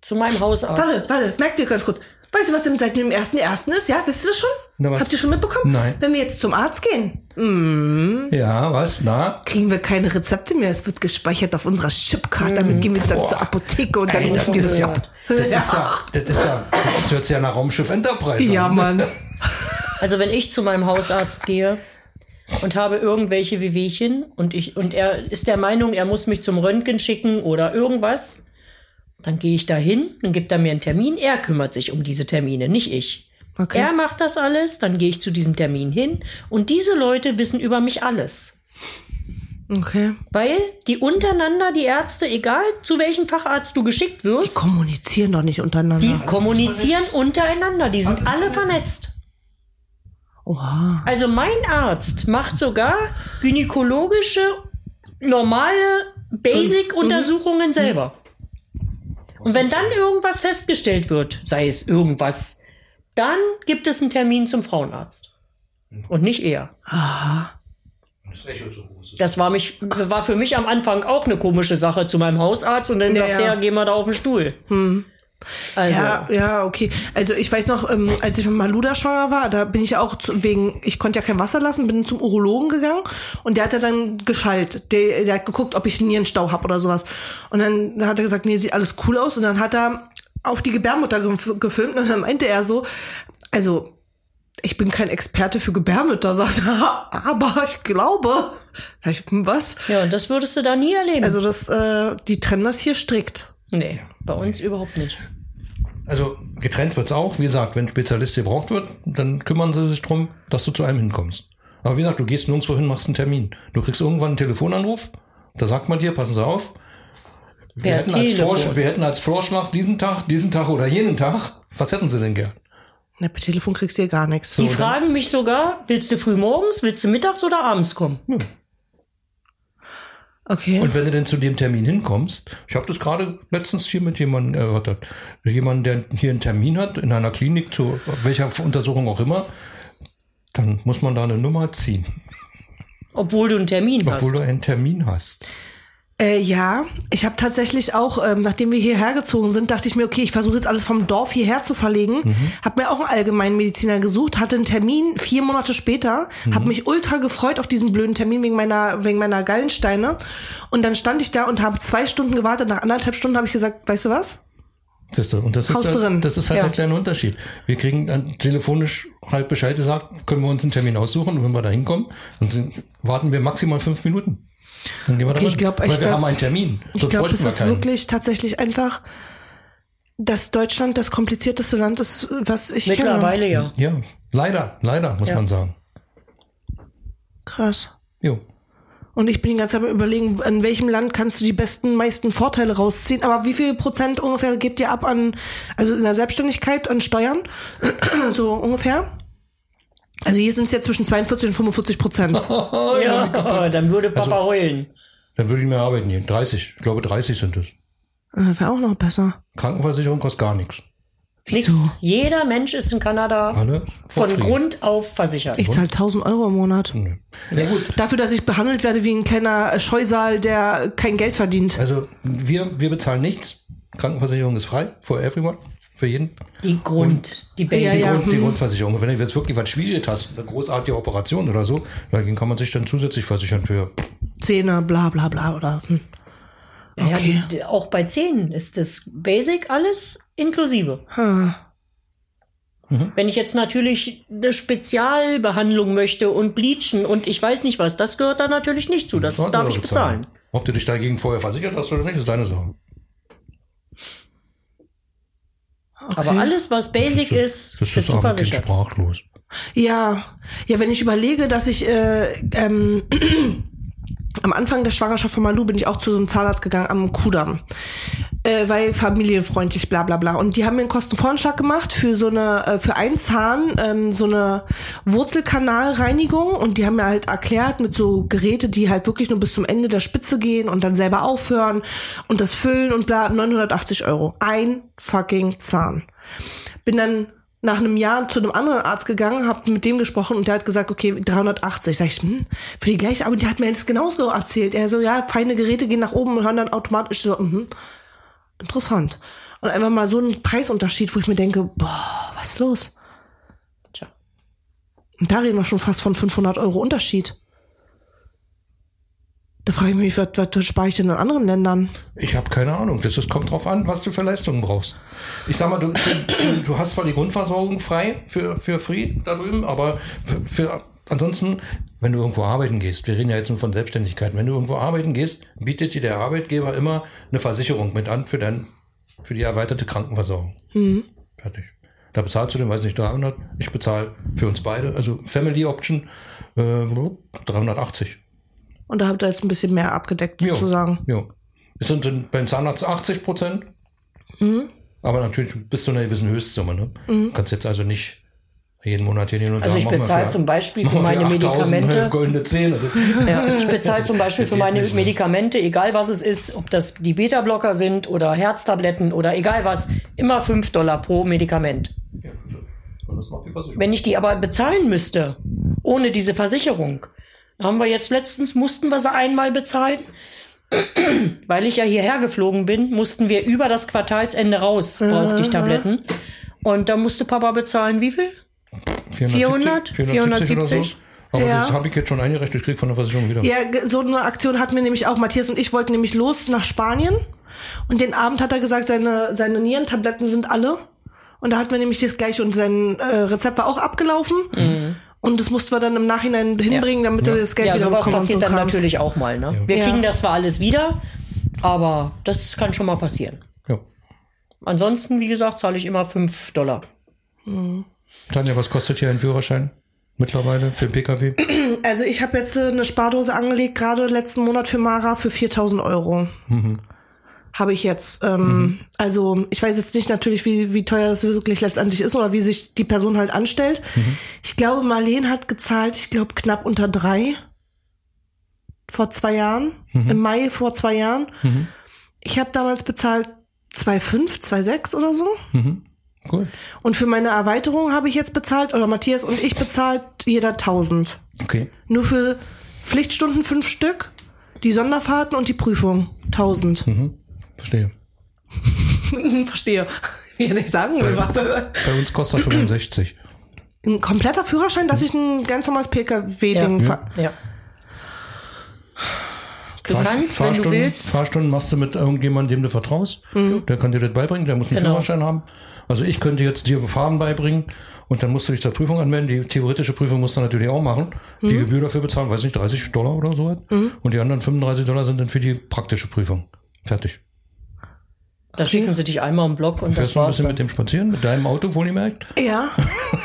zu meinem Hausarzt. Warte, warte, merkt ihr ganz kurz. Weißt du, was denn seit dem 1.1. ist? Ja, wisst ihr das schon? Na, was? Habt ihr schon mitbekommen? Nein. Wenn wir jetzt zum Arzt gehen, mm, Ja, was? Na? kriegen wir keine Rezepte mehr. Es wird gespeichert auf unserer Chipkarte. Damit gehen wir dann Boah. zur Apotheke und dann rufen die es ja. ab. Das ist ja, das ist ja, das hört sich ja nach Raumschiff Enterprise Ja, an. Mann. Also wenn ich zu meinem Hausarzt gehe und habe irgendwelche Wehwehchen und ich und er ist der Meinung, er muss mich zum Röntgen schicken oder irgendwas, dann gehe ich dahin, dann gibt er mir einen Termin, er kümmert sich um diese Termine, nicht ich. Okay. Er macht das alles, dann gehe ich zu diesem Termin hin und diese Leute wissen über mich alles. Okay. Weil die untereinander, die Ärzte, egal zu welchem Facharzt du geschickt Die wirst, kommunizieren doch nicht untereinander. die kommunizieren untereinander. Die sind alle vernetzt. Oha. Also mein Arzt macht sogar gynäkologische, normale Basic-Untersuchungen selber. Und wenn dann irgendwas festgestellt wird, sei es irgendwas, dann gibt es einen Termin zum Frauenarzt. Und nicht er. Ist. Das war, mich, war für mich am Anfang auch eine komische Sache zu meinem Hausarzt und dann Ja, sagt ja. der, geh mal da auf den Stuhl. Also, Ja, ja, okay. Also ich weiß noch, ähm, als ich mit Maluda schwanger war, da bin ich ja auch zu, wegen, ich konnte ja kein Wasser lassen, bin zum Urologen gegangen und der hat ja dann geschallt. Der, der hat geguckt, ob ich Nierenstau hab oder sowas. Und dann hat er gesagt, nee, sieht alles cool aus. Und dann hat er auf die Gebärmutter gef- gefilmt und dann meinte er so, also ich bin kein Experte für Gebärmütter, sagt er, aber ich glaube. Sag ich, hm, was? ja, und das würdest du da nie erleben. Also das, äh, die trennen das hier strikt. Nee, bei uns überhaupt nicht. Also getrennt wird's auch. Wie gesagt, wenn Spezialist gebraucht wird, dann kümmern sie sich drum, dass du zu einem hinkommst. Aber wie gesagt, du gehst nirgendwo hin, machst einen Termin. Du kriegst irgendwann einen Telefonanruf, da sagt man dir, passen Sie auf, wir, Per hätten als. Vorschlag, wir hätten als Vorschlag diesen Tag, diesen Tag oder jenen Tag. Was hätten Sie denn gern? Na, per Telefon kriegst du hier gar nichts. Die dann- fragen mich sogar, willst du früh morgens, willst du mittags oder abends kommen? Okay. Und wenn du denn zu dem Termin hinkommst, ich habe das gerade letztens hier mit jemandem erörtert, jemand, der hier einen Termin hat in einer Klinik, zu welcher Untersuchung auch immer, dann muss man da eine Nummer ziehen, Obwohl du einen Termin hast. obwohl du einen Termin hast. Äh, ja, ich habe tatsächlich auch, ähm, nachdem wir hierher gezogen sind, dachte ich mir, okay, ich versuche jetzt alles vom Dorf hierher zu verlegen. Mhm. Hab mir auch einen Allgemeinmediziner gesucht, hatte einen Termin vier Monate später, Mhm. hab mich ultra gefreut auf diesen blöden Termin wegen meiner wegen meiner Gallensteine. Und dann stand ich da und habe zwei Stunden gewartet. Nach anderthalb Stunden habe ich gesagt, weißt du was? Siehst du, und das ist, halt, drin. das ist halt Ja. der kleine Unterschied. Wir kriegen dann telefonisch halt Bescheid gesagt, können wir uns einen Termin aussuchen und wenn wir da hinkommen, dann warten wir maximal fünf Minuten. Dann gehen wir Okay, da ich glaub Weil echt, wir dass- haben einen Termin. Ich glaube, es wir ist keinen. wirklich tatsächlich einfach, dass Deutschland das komplizierteste Land ist, was ich kenne. Mittlerweile ja. Ja, leider, leider, muss Ja. man sagen. Krass. Jo. Und ich bin die ganze Zeit überlegen, in welchem Land kannst du die besten, meisten Vorteile rausziehen. Aber wie viel Prozent ungefähr gebt ihr ab an, also in der Selbstständigkeit an Steuern? so ungefähr? Also hier sind es ja zwischen 42 und 45 Prozent. Ja, dann würde Papa Also- heulen. Dann würde ich mehr arbeiten gehen. 30. Ich glaube, 30 sind es. äh, Wäre auch noch besser. Krankenversicherung kostet gar nichts. Nix. Wieso? Jeder Mensch ist in Kanada Alle von free. Grund auf versichert. Ich zahle 1000 Euro im Monat. Nö. Ja gut. Dafür, dass ich behandelt werde wie ein kleiner Scheusal, der kein Geld verdient. Also wir, wir bezahlen nichts. Krankenversicherung ist frei for everyone. Für jeden. Die Grund, die Ja, Basic. Die, ja. Grund, die hm. Grundversicherung. Wenn du jetzt wirklich was Schwieriges hast, eine großartige Operation oder so, dann kann man sich dann zusätzlich versichern für. Zähne, bla bla bla oder. Hm. Ja, Okay. die- auch bei Zähnen ist das Basic alles inklusive. Hm. Wenn ich jetzt natürlich eine Spezialbehandlung möchte und bleachen und ich weiß nicht was, das gehört da natürlich nicht zu. Das darf ich bezahlen. Ob du dich dagegen vorher versichert hast oder nicht, ist deine Sache. Aber alles, was Basic ist, Das ist das du arme Kind versichert. sprachlos. Ja, ja, wenn ich überlege, dass ich äh, ähm, am Anfang der Schwangerschaft von Malu bin ich auch zu so einem Zahnarzt gegangen am Kudamm. Äh, weil familienfreundlich, bla bla bla. Und die haben mir einen Kostenvoranschlag gemacht für so eine, äh, für einen Zahn, ähm, so eine Wurzelkanalreinigung. Und die haben mir halt erklärt mit so Geräte, die halt wirklich nur bis zum Ende der Spitze gehen und dann selber aufhören und das füllen und bla, 980 Euro. Ein fucking Zahn bin dann nach einem Jahr zu einem anderen Arzt gegangen, habe mit dem gesprochen und der hat gesagt, okay, 380. Sag ich, hm, für die gleiche, aber der hat mir das genauso erzählt. Er so, ja, feine Geräte gehen nach oben und hören dann automatisch so, mhm, interessant. Und einfach mal so ein Preisunterschied, wo ich mir denke, boah, was ist los? Tja. Und da reden wir schon fast von 500 Euro Unterschied. Da frage ich mich, was, was spare ich denn in anderen Ländern? Ich habe keine Ahnung. Das ist, kommt drauf an, was du für Leistungen brauchst. Ich sag mal, du, du, du hast zwar die Grundversorgung frei für, für Free da drüben, aber für, für ansonsten, wenn du irgendwo arbeiten gehst, wir reden ja jetzt nur von Selbstständigkeit, wenn du irgendwo arbeiten gehst, bietet dir der Arbeitgeber immer eine Versicherung mit an für dein, für die erweiterte Krankenversorgung. Fertig. Da bezahlst du den, weiß nicht, 300. Ich bezahle für uns beide, also Family Option, äh, 380. Und da habt ihr jetzt ein bisschen mehr abgedeckt, sozusagen. Ja. Es sind in- beim Zahnarzt 80 Prozent. Mhm. Aber natürlich bis zu einer gewissen Höchstsumme. Ne? Du kannst jetzt also nicht jeden Monat hier hin und Also sagen, ich bezahle zum Beispiel für meine 8000 Medikamente. goldene Zähne. Ja, ich bezahle zum Beispiel für meine. Medikamente, egal was es ist, ob das die Beta-Blocker sind oder Herztabletten oder egal was, immer 5 Dollar pro Medikament. Und das macht die Versicherung. Wenn ich die aber bezahlen müsste, ohne diese Versicherung, haben wir jetzt letztens, mussten wir sie einmal bezahlen. Weil ich ja hierher geflogen bin, mussten wir über das Quartalsende raus, brauchte ich Tabletten. Und da musste Papa bezahlen, wie viel? 400? 470 oder so. 470? Aber Ja. das habe ich jetzt schon eingerechnet, ich krieg von der Versicherung wieder. Ja, so eine Aktion hatten wir nämlich auch. Matthias und ich wollten nämlich los nach Spanien. Und den Abend hat er gesagt, seine, seine Nierentabletten sind alle. Und da hatten wir nämlich das gleiche und sein äh, Rezept war auch abgelaufen. Und das mussten wir dann im Nachhinein hinbringen, damit wir das Geld Ja, wieder sowas bekommen. passiert so dann Krams. natürlich auch mal. Ne? Wir Ja. kriegen das zwar alles wieder, aber das kann schon mal passieren. Ja. Ansonsten, wie gesagt, zahle ich immer 5 Dollar. Tanja, was kostet hier ein Führerschein mittlerweile für den Pkw? Also ich habe jetzt eine Spardose angelegt, gerade letzten Monat für Mara für 4000 Euro. Habe ich jetzt. Ähm, Also ich weiß jetzt nicht natürlich, wie, wie teuer das wirklich letztendlich ist oder wie sich die Person halt anstellt. Ich glaube, Marleen hat gezahlt, ich glaube, knapp unter drei. Vor zwei Jahren. Im Mai vor zwei Jahren. Ich habe damals bezahlt 2,5, 2,6 oder so. Cool. Und für meine Erweiterung habe ich jetzt bezahlt, oder Matthias und ich bezahlt jeder 1000. Okay. Nur für Pflichtstunden fünf Stück, die Sonderfahrten und die Prüfung 1000. Verstehe. Verstehe. Wie er nicht sagen will, was. Bei uns kostet das 65. Ein kompletter Führerschein, dass ich ein ganz normales PKW-Ding Ja. fahre. Ja. Du Fahr- kannst, wenn du Fahrstunden, willst. Fahrstunden machst du mit irgendjemandem, dem du vertraust. Der kann dir das beibringen, der muss einen Genau. Führerschein haben. Also ich könnte jetzt dir Fahren beibringen und dann musst du dich zur Prüfung anmelden. Die theoretische Prüfung musst du natürlich auch machen. Die Gebühr dafür bezahlen, weiß nicht, 30 Dollar oder so. Und die anderen 35 Dollar sind dann für die praktische Prüfung. Fertig. Da schicken sie dich einmal im Block und das Fährst du ein war's. bisschen Dann. mit dem spazieren, mit deinem Auto, wohlgemerkt? Ja.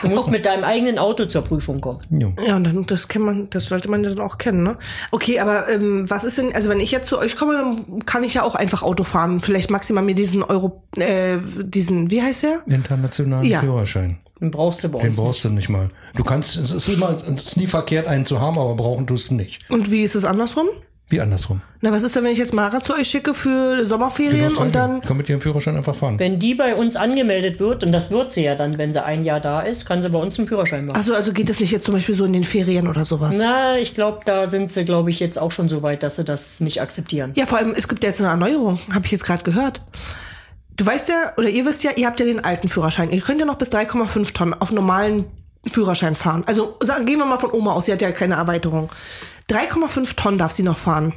Du musst mit deinem eigenen Auto zur Prüfung kommen. Ja. Ja, und dann, das kennt man, das sollte man ja dann auch kennen, ne? Okay, aber ähm, was ist denn, also wenn ich jetzt zu euch komme, dann kann ich ja auch einfach Auto fahren. Vielleicht maximal mir diesen Euro, äh, diesen, wie heißt der? Internationalen Ja. Führerschein. Den brauchst du bei Den uns. brauchst du nicht mal. Du kannst, es ist immer, es ist nie verkehrt, einen zu haben, aber brauchen tust du nicht. Und wie ist es andersrum? Wie andersrum. Na, was ist denn, wenn ich jetzt Mara zu euch schicke für Sommerferien und dann. kann mit ihrem Führerschein einfach fahren. Wenn die bei uns angemeldet wird, und das wird sie ja dann, wenn sie ein Jahr da ist, kann sie bei uns einen Führerschein machen. Achso, also geht es nicht jetzt zum Beispiel so in den Ferien oder sowas? Na, ich glaube, da sind sie, glaube ich, jetzt auch schon so weit, dass sie das nicht akzeptieren. Ja, vor allem, es gibt ja jetzt eine Erneuerung, habe ich jetzt gerade gehört. Du weißt ja, oder ihr wisst ja, ihr habt ja den alten Führerschein. Ihr könnt ja noch bis 3,5 Tonnen auf normalen Führerschein fahren. Also sagen, gehen wir mal von Oma aus, sie hat ja keine Erweiterung. 3,5 Tonnen darf sie noch fahren.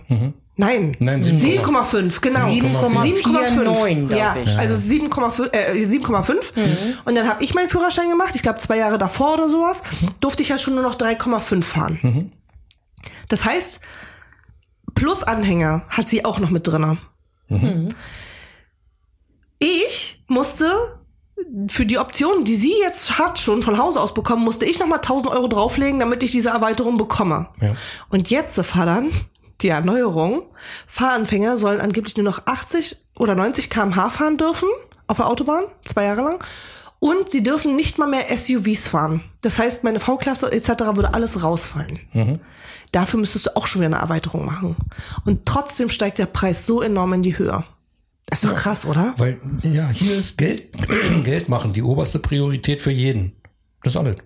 Nein. Nein, 7,5, genau. 7,49 darf Ja, ich. also 7,5. Äh, 7,5. Und dann habe ich meinen Führerschein gemacht. Ich glaube, zwei Jahre davor oder sowas. Durfte ich ja schon nur noch 3,5 fahren. Das heißt, plus Anhänger hat sie auch noch mit drinne. Ich musste für die Option, die sie jetzt hat, schon von Hause aus bekommen, musste ich nochmal 1000 Euro drauflegen, damit ich diese Erweiterung bekomme. Ja. Und jetzt fördern die Erneuerung. Fahranfänger sollen angeblich nur noch 80 oder 90 km/h fahren dürfen auf der Autobahn, zwei Jahre lang. Und sie dürfen nicht mal mehr SUVs fahren. Das heißt, meine V-Klasse etc. würde alles rausfallen. Dafür müsstest du auch schon wieder eine Erweiterung machen. Und trotzdem steigt der Preis so enorm in die Höhe. Das ist doch krass, oder? Weil, ja, hier ist Geld, Geld machen die oberste Priorität für jeden. Das ist alles.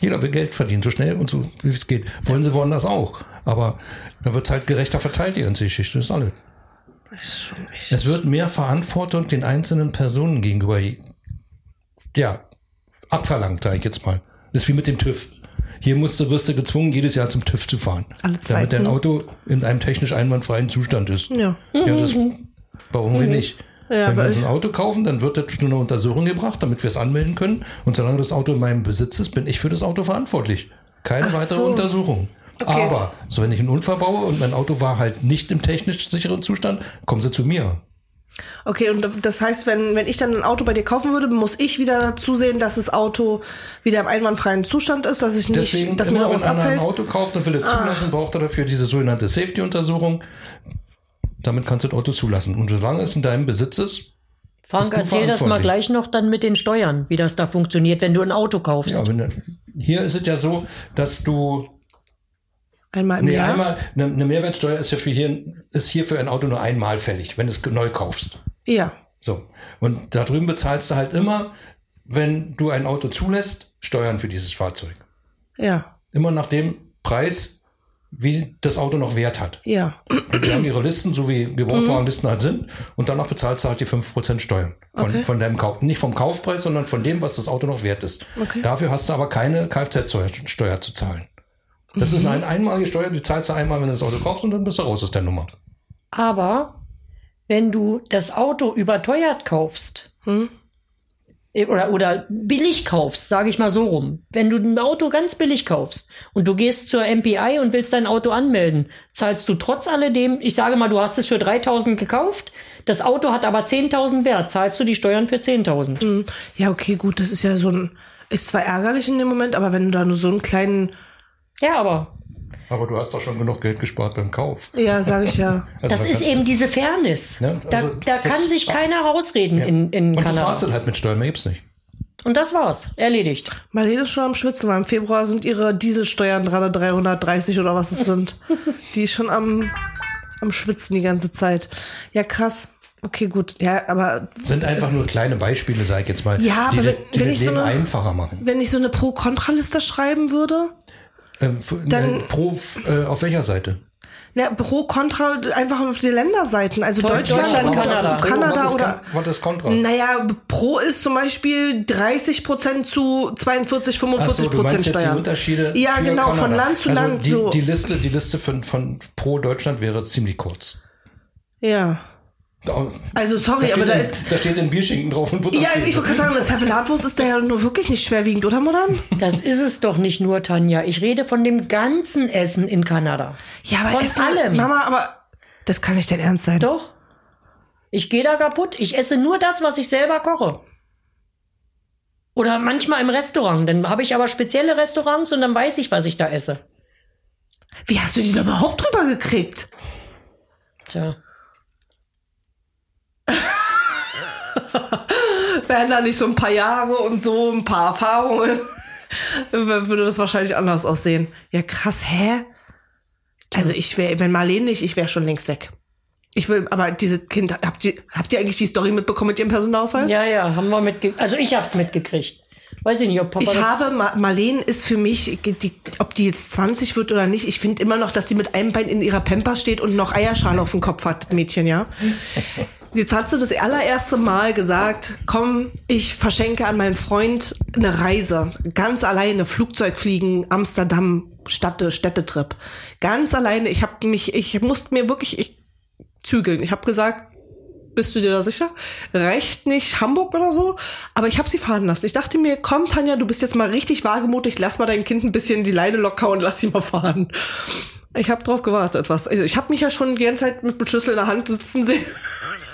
Jeder will Geld verdienen, so schnell und so wie es geht. Wollen sie woanders auch. Aber da wird halt gerechter verteilt, die ganze Geschichte. Das ist alles. Das ist schon echt. Es wird mehr Verantwortung den einzelnen Personen gegenüber, ja, abverlangt, sage ich jetzt mal. Das ist wie mit dem TÜV. Hier musst du, wirst du gezwungen, jedes Jahr zum TÜV zu fahren. Alle zwei, damit dein. Auto in einem technisch einwandfreien Zustand ist. Ja. Ja, das, warum denn nicht? Ja, Wenn wir uns ein Auto kaufen, dann wird das zu einer Untersuchung gebracht, damit wir es anmelden können. Und solange das Auto in meinem Besitz ist, bin ich für das Auto verantwortlich. Keine Ach weitere so. Untersuchung. Okay. Aber, so wenn ich einen Unfall baue und mein Auto war halt nicht im technisch sicheren Zustand, kommen sie zu mir. Okay, und das heißt, wenn, wenn ich dann ein Auto bei dir kaufen würde, muss ich wieder zusehen, dass das Auto wieder im einwandfreien Zustand ist, dass ich nicht, Deswegen, dass mir immer wenn einer ein abfällt. Ah. Auto kauft und will es zulassen, braucht er dafür diese sogenannte Safety-Untersuchung. Damit kannst du das Auto zulassen. Und solange es in deinem Besitz ist, Frank, erzähl das mal gleich noch dann mit den Steuern, wie das da funktioniert, wenn du ein Auto kaufst. ja, wenn hier ist es ja so, dass du Einmal im Nee, Jahr. einmal, eine, eine Mehrwertsteuer ist ja für hier, ist hier für ein Auto nur einmal fällig, wenn du es neu kaufst. Ja. So. Und da drüben bezahlst du halt immer, wenn du ein Auto zulässt, Steuern für dieses Fahrzeug. Ja. Immer nach dem Preis, wie das Auto noch Wert hat. Ja. Und die haben ihre Listen, so wie Gebrauchtwagenlisten halt sind. Und danach bezahlst du halt die 5% Steuern. Von, Okay. von deinem Kauf. Nicht vom Kaufpreis, sondern von dem, was das Auto noch wert ist. Okay. Dafür hast du aber keine Kfz-Steuer Steuer zu zahlen. Das ist eine einmalige Steuer, die zahlst du einmal, wenn du das Auto kaufst und dann bist du raus aus der Nummer. Aber wenn du das Auto überteuert kaufst Hm? Oder, oder billig kaufst, sage ich mal so rum, wenn du ein Auto ganz billig kaufst und du gehst zur MPI und willst dein Auto anmelden, zahlst du trotz alledem, ich sage mal, du hast es für 3000 gekauft, das Auto hat aber 10.000 Wert, zahlst du die Steuern für 10.000. Hm. Ja, okay, gut, das ist ja so ein, ist zwar ärgerlich in dem Moment, aber wenn du da nur so einen kleinen, Ja, aber Aber du hast doch schon genug Geld gespart beim Kauf. ja, sage ich ja. Also das da ist eben diese Fairness. Ne, da, also da das- kann sich keiner rausreden in, in Und das Kanada. war's dann halt mit Steuern, mehr gibt's nicht. Und das war's. Erledigt. Marlene ist schon am Schwitzen, weil im Februar sind ihre Dieselsteuern gerade 330 oder was es sind. Die ist schon am, am Schwitzen die ganze Zeit. Ja, krass. Okay, gut. Ja, aber Sind einfach nur kleine Beispiele, sag ich jetzt mal, Ja, die, aber die, wenn- die wenn das ich so Leben eine- einfacher machen. wenn ich so eine Pro-Kontra-Liste schreiben würde, Ähm, f- Dann- pro, äh, auf welcher Seite? na, Pro-Kontra einfach auf die Länderseiten. Also Deutschland, Deutschland, und Kanada. also Kanada was ist, oder. Was ist Kontra? Naja, Pro ist zum Beispiel 30% zu 42, Ach 45 so, du meinst Prozent jetzt die Steuern. Unterschiede Ja, für genau, Kanada. von Land zu also Land Die, so. die Liste, die Liste von, von pro Deutschland wäre ziemlich kurz. Ja. Also sorry, da aber da in- ist. Da steht ein Bierschinken drauf und Ja, Butterkäse. ich wollte gerade sagen, das Servelatwurst ist da ja nur wirklich nicht schwerwiegend, oder Modern? Das ist es doch nicht nur, Tanja. Ich rede von dem ganzen Essen in Kanada. Ja, aber Von Essen, allem. Mama, aber das kann nicht dein Ernst sein. Doch. Ich gehe da kaputt. Ich esse nur das, was ich selber koche. Oder manchmal im Restaurant. Dann habe ich aber spezielle Restaurants und dann weiß ich, was ich da esse. Wie hast du die da überhaupt drüber gekriegt? Tja. Wären da nicht so ein paar Jahre und so ein paar Erfahrungen, würde das wahrscheinlich anders aussehen. Ja, krass, hä? Also ich wäre, wenn Marlene nicht, ich wäre schon längst weg. Ich will, aber diese Kind, habt ihr, habt ihr eigentlich die Story mitbekommen mit ihrem Personalausweis? Ja, ja, haben wir mitgekriegt. Also ich hab's mitgekriegt. Weiß ich nicht, ob Papa Ich das habe, Ma Marlene ist für mich, die, ob die jetzt 20 wird oder nicht, ich finde immer noch, dass sie mit einem Bein in ihrer Pampers steht und noch Eierschale auf dem Kopf hat, Mädchen, ja. Jetzt hat sie das allererste Mal gesagt, komm, ich verschenke an meinen Freund eine Reise. Ganz alleine, Flugzeug fliegen, Amsterdam, Städte, Städtetrip. Ganz alleine, ich habe mich, ich musste mir wirklich ich, zügeln. Ich habe gesagt, bist du dir da sicher? Reicht nicht Hamburg oder so? Aber ich habe sie fahren lassen. Ich dachte mir, komm Tanja, du bist jetzt mal richtig wagemutig, lass mal dein Kind ein bisschen die Leine locker und lass sie mal fahren. Ich habe drauf gewartet, was. Also ich habe mich ja schon die ganze Zeit mit dem Schlüssel in der Hand sitzen sehen,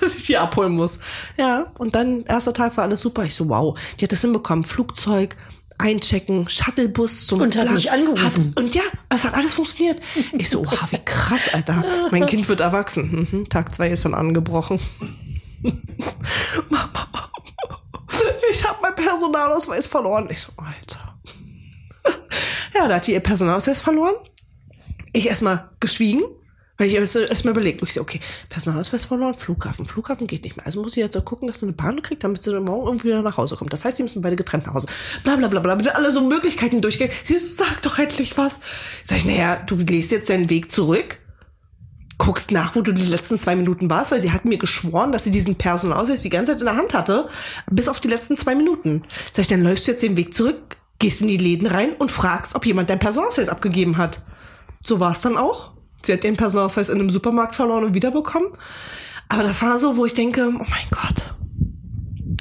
dass ich die abholen muss. Ja, und dann erster Tag war alles super. Ich so, wow, die hat das hinbekommen. Flugzeug, einchecken, Shuttlebus zum Und hat mich angerufen. Hat, und ja, es hat alles funktioniert. Ich so, oha, wie krass, Alter. Mein Kind wird erwachsen. Mhm, Tag zwei ist dann angebrochen. Mama, ich habe meinen Personalausweis verloren. Ich so, Alter. Ja, da hat die ihr Personalausweis verloren. Ich erstmal geschwiegen, weil ich erstmal erst mal überlegt. Ich so, okay, Personalausweis verloren, Flughafen. Flughafen geht nicht mehr. Also muss ich jetzt auch gucken, dass du eine Bahn kriegst, damit sie morgen irgendwie wieder nach Hause kommt. Das heißt, sie müssen beide getrennt nach Hause. Bla bla bla bla. Alle so Möglichkeiten durchgehen. Sie so, sag doch endlich was. Sag ich, naja, du gehst jetzt deinen Weg zurück guckst nach, wo du die letzten zwei Minuten warst, weil sie hat mir geschworen, dass sie diesen Personalausweis die ganze Zeit in der Hand hatte, bis auf die letzten zwei Minuten. Sag ich, dann läufst du jetzt den Weg zurück, gehst in die Läden rein und fragst, ob jemand deinen Personalausweis abgegeben hat. So war es dann auch. Sie hat ihren Personalausweis in einem Supermarkt verloren und wiederbekommen. Aber das war so, wo ich denke, oh mein Gott.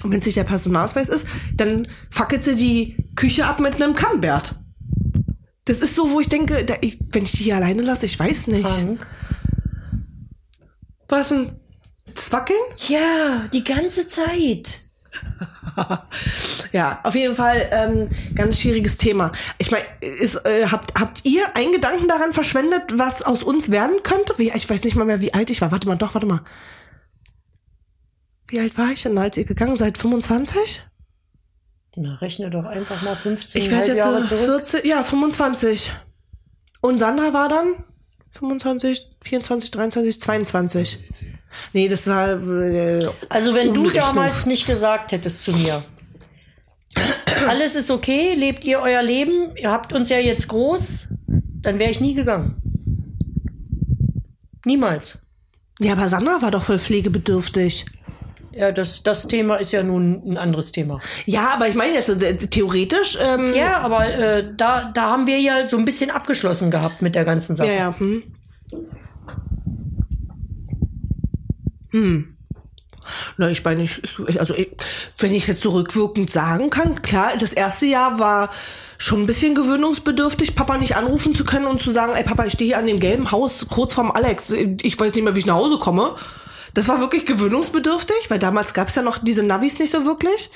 Und wenn es nicht der Personalausweis ist, dann fackelt sie die Küche ab mit einem Camembert. Das ist so, wo ich denke, da, ich, wenn ich die hier alleine lasse, ich weiß nicht. Frank, Was denn? Das Wackeln? Ja, die ganze Zeit. Ja, auf jeden Fall ähm, ganz schwieriges Thema. Ich meine, äh, habt, habt ihr einen Gedanken daran verschwendet, was aus uns werden könnte? Wie, ich weiß nicht mal mehr, wie alt ich war. Warte mal, doch, warte mal. Wie alt war ich denn, als ihr gegangen seid? 25? Na, rechne doch einfach mal 15 Ich werde jetzt Jahre so zurück. 14, ja, 25. Und Sandra war dann 25, 24, 23, 22. Nee, das war äh, Also wenn du damals nicht gesagt hättest zu mir, alles ist okay, lebt ihr euer Leben, ihr habt uns ja jetzt groß, dann wäre ich nie gegangen. Niemals. Ja, aber Sandra war doch voll pflegebedürftig. Ja, das, das Thema ist ja nun ein anderes Thema. Ja, aber ich meine jetzt äh, theoretisch. Ähm, Ja, aber äh, da, da haben wir ja so ein bisschen abgeschlossen gehabt mit der ganzen Sache. ja, ja. Hm. Hm. Na, ich meine, ich, also ich, wenn ich jetzt zurückwirkend sagen kann, klar, das erste Jahr war schon ein bisschen gewöhnungsbedürftig, Papa nicht anrufen zu können und zu sagen, ey Papa, ich stehe hier an dem gelben Haus kurz vorm Alex, ich weiß nicht mehr, wie ich nach Hause komme. Das war wirklich gewöhnungsbedürftig, weil damals gab es ja noch diese Navis nicht so wirklich.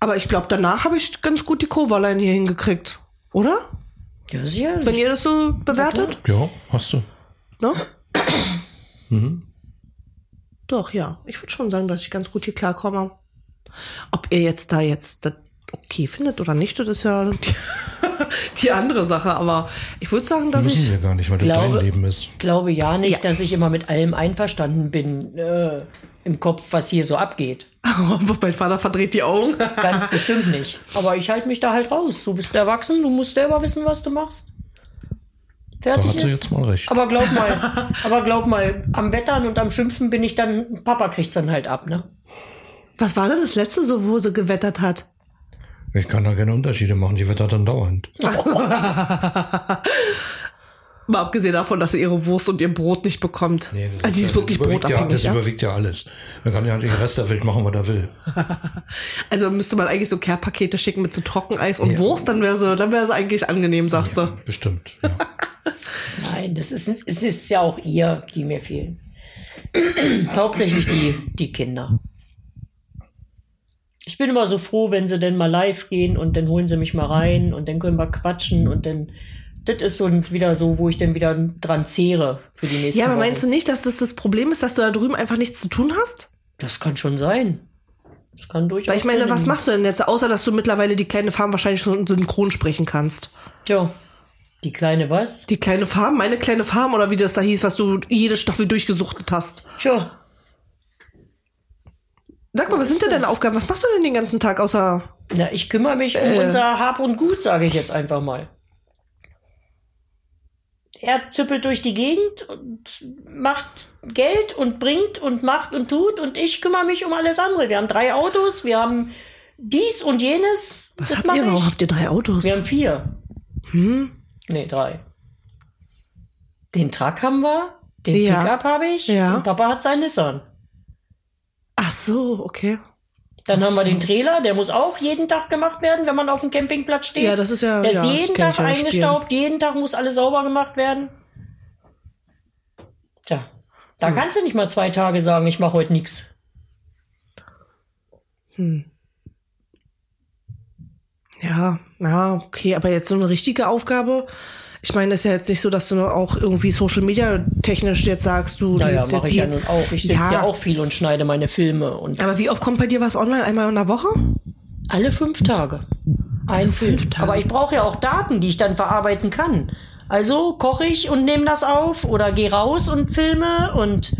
Aber ich glaube, danach habe ich ganz gut die Kurve hier hingekriegt. Oder? Ja, sicher. Wenn ihr das so bewertet? Ja, hast du. Ne? Doch, ja. Ich würde schon sagen, dass ich ganz gut hier klarkomme. Ob ihr jetzt da jetzt das okay findet oder nicht, das ist ja die, die andere Sache. Aber ich würde sagen, dass Müssen ich. wir gar nicht, weil das glaube- dein Leben ist. glaube ja nicht, Ja. dass ich immer mit allem einverstanden bin äh, im Kopf, was hier so abgeht. mein Vater verdreht die Augen. Ganz bestimmt nicht. Aber ich halte mich da halt raus. Du bist erwachsen, du musst selber wissen, was du machst. Da Fertig hat sie ist. jetzt mal recht. Aber glaub mal, aber glaub mal, am Wettern und am Schimpfen bin ich dann, Papa kriegt's dann halt ab, ne? Was war denn das letzte so, wo sie gewettert hat? Ich kann da keine Unterschiede machen, die da dann dauernd. Mal abgesehen davon, dass sie ihre Wurst und ihr Brot nicht bekommt. das also die ist ja- wirklich überwiegt ja, brotabhängig. Das Ja, überwiegt ja alles. Man kann ja den Rest der Welt machen, was er will. Also müsste man eigentlich so Care-Pakete schicken mit so Trockeneis und Ja. Wurst, dann wäre sie, dann wäre sie eigentlich angenehm, sagst du. Bestimmt. Ja. Nein, das ist, es ist ja auch ihr, die mir fehlen. Hauptsächlich die, die Kinder. Ich bin immer so froh, wenn sie denn mal live gehen und dann holen sie mich mal rein und dann können wir quatschen und dann, das ist so wieder so, wo ich dann wieder dran zehre für die nächsten Ja, aber Wochen. meinst du nicht, dass das das Problem ist, dass du da drüben einfach nichts zu tun hast? Das kann schon sein. Das kann durchaus Weil ich meine, was machst du denn jetzt, außer dass du mittlerweile die kleine Farm wahrscheinlich schon synchron sprechen kannst? Tja, die kleine was? Die kleine Farm, meine kleine Farm oder wie das da hieß, was du jede Staffel durchgesuchtet hast. Tja, Sag mal, was sind denn deine Aufgaben? Was machst du denn den ganzen Tag außer na, ich kümmere mich um Äh. unser Hab und Gut, sage ich jetzt einfach mal. Er züppelt durch die Gegend und macht Geld und bringt und macht und tut und ich kümmere mich um alles andere. Wir haben drei Autos, wir haben dies und jenes. Was Das habt ihr? Warum ich. habt ihr drei Autos? Wir haben vier. Hm? Nee, drei. Den Truck haben wir, den Ja. Pickup habe ich Ja. und Papa hat seinen Nissan. Ach so, okay. Dann haben wir den Trailer, der muss auch jeden Tag gemacht werden, wenn man auf dem Campingplatz steht. Ja, das ist ja- Der ja, ist das jeden Tag ja, eingestaubt, jeden Tag muss alles sauber gemacht werden. Tja, Hm. da kannst du nicht mal zwei Tage sagen, ich mache heute nichts. Ja, ja, okay, aber jetzt so eine richtige Aufgabe. Ich meine, ist ja jetzt nicht so, dass du nur auch irgendwie Social Media technisch jetzt sagst, du Naja, mache ich ja nun auch. Ich sitze ja. auch viel und schneide meine Filme und Aber wie oft kommt bei dir was online? Einmal in der Woche? alle fünf Tage. Ein Film. fünf Tage. Aber ich brauche ja auch Daten, die ich dann verarbeiten kann. Also koche ich und nehme das auf oder gehe raus und filme und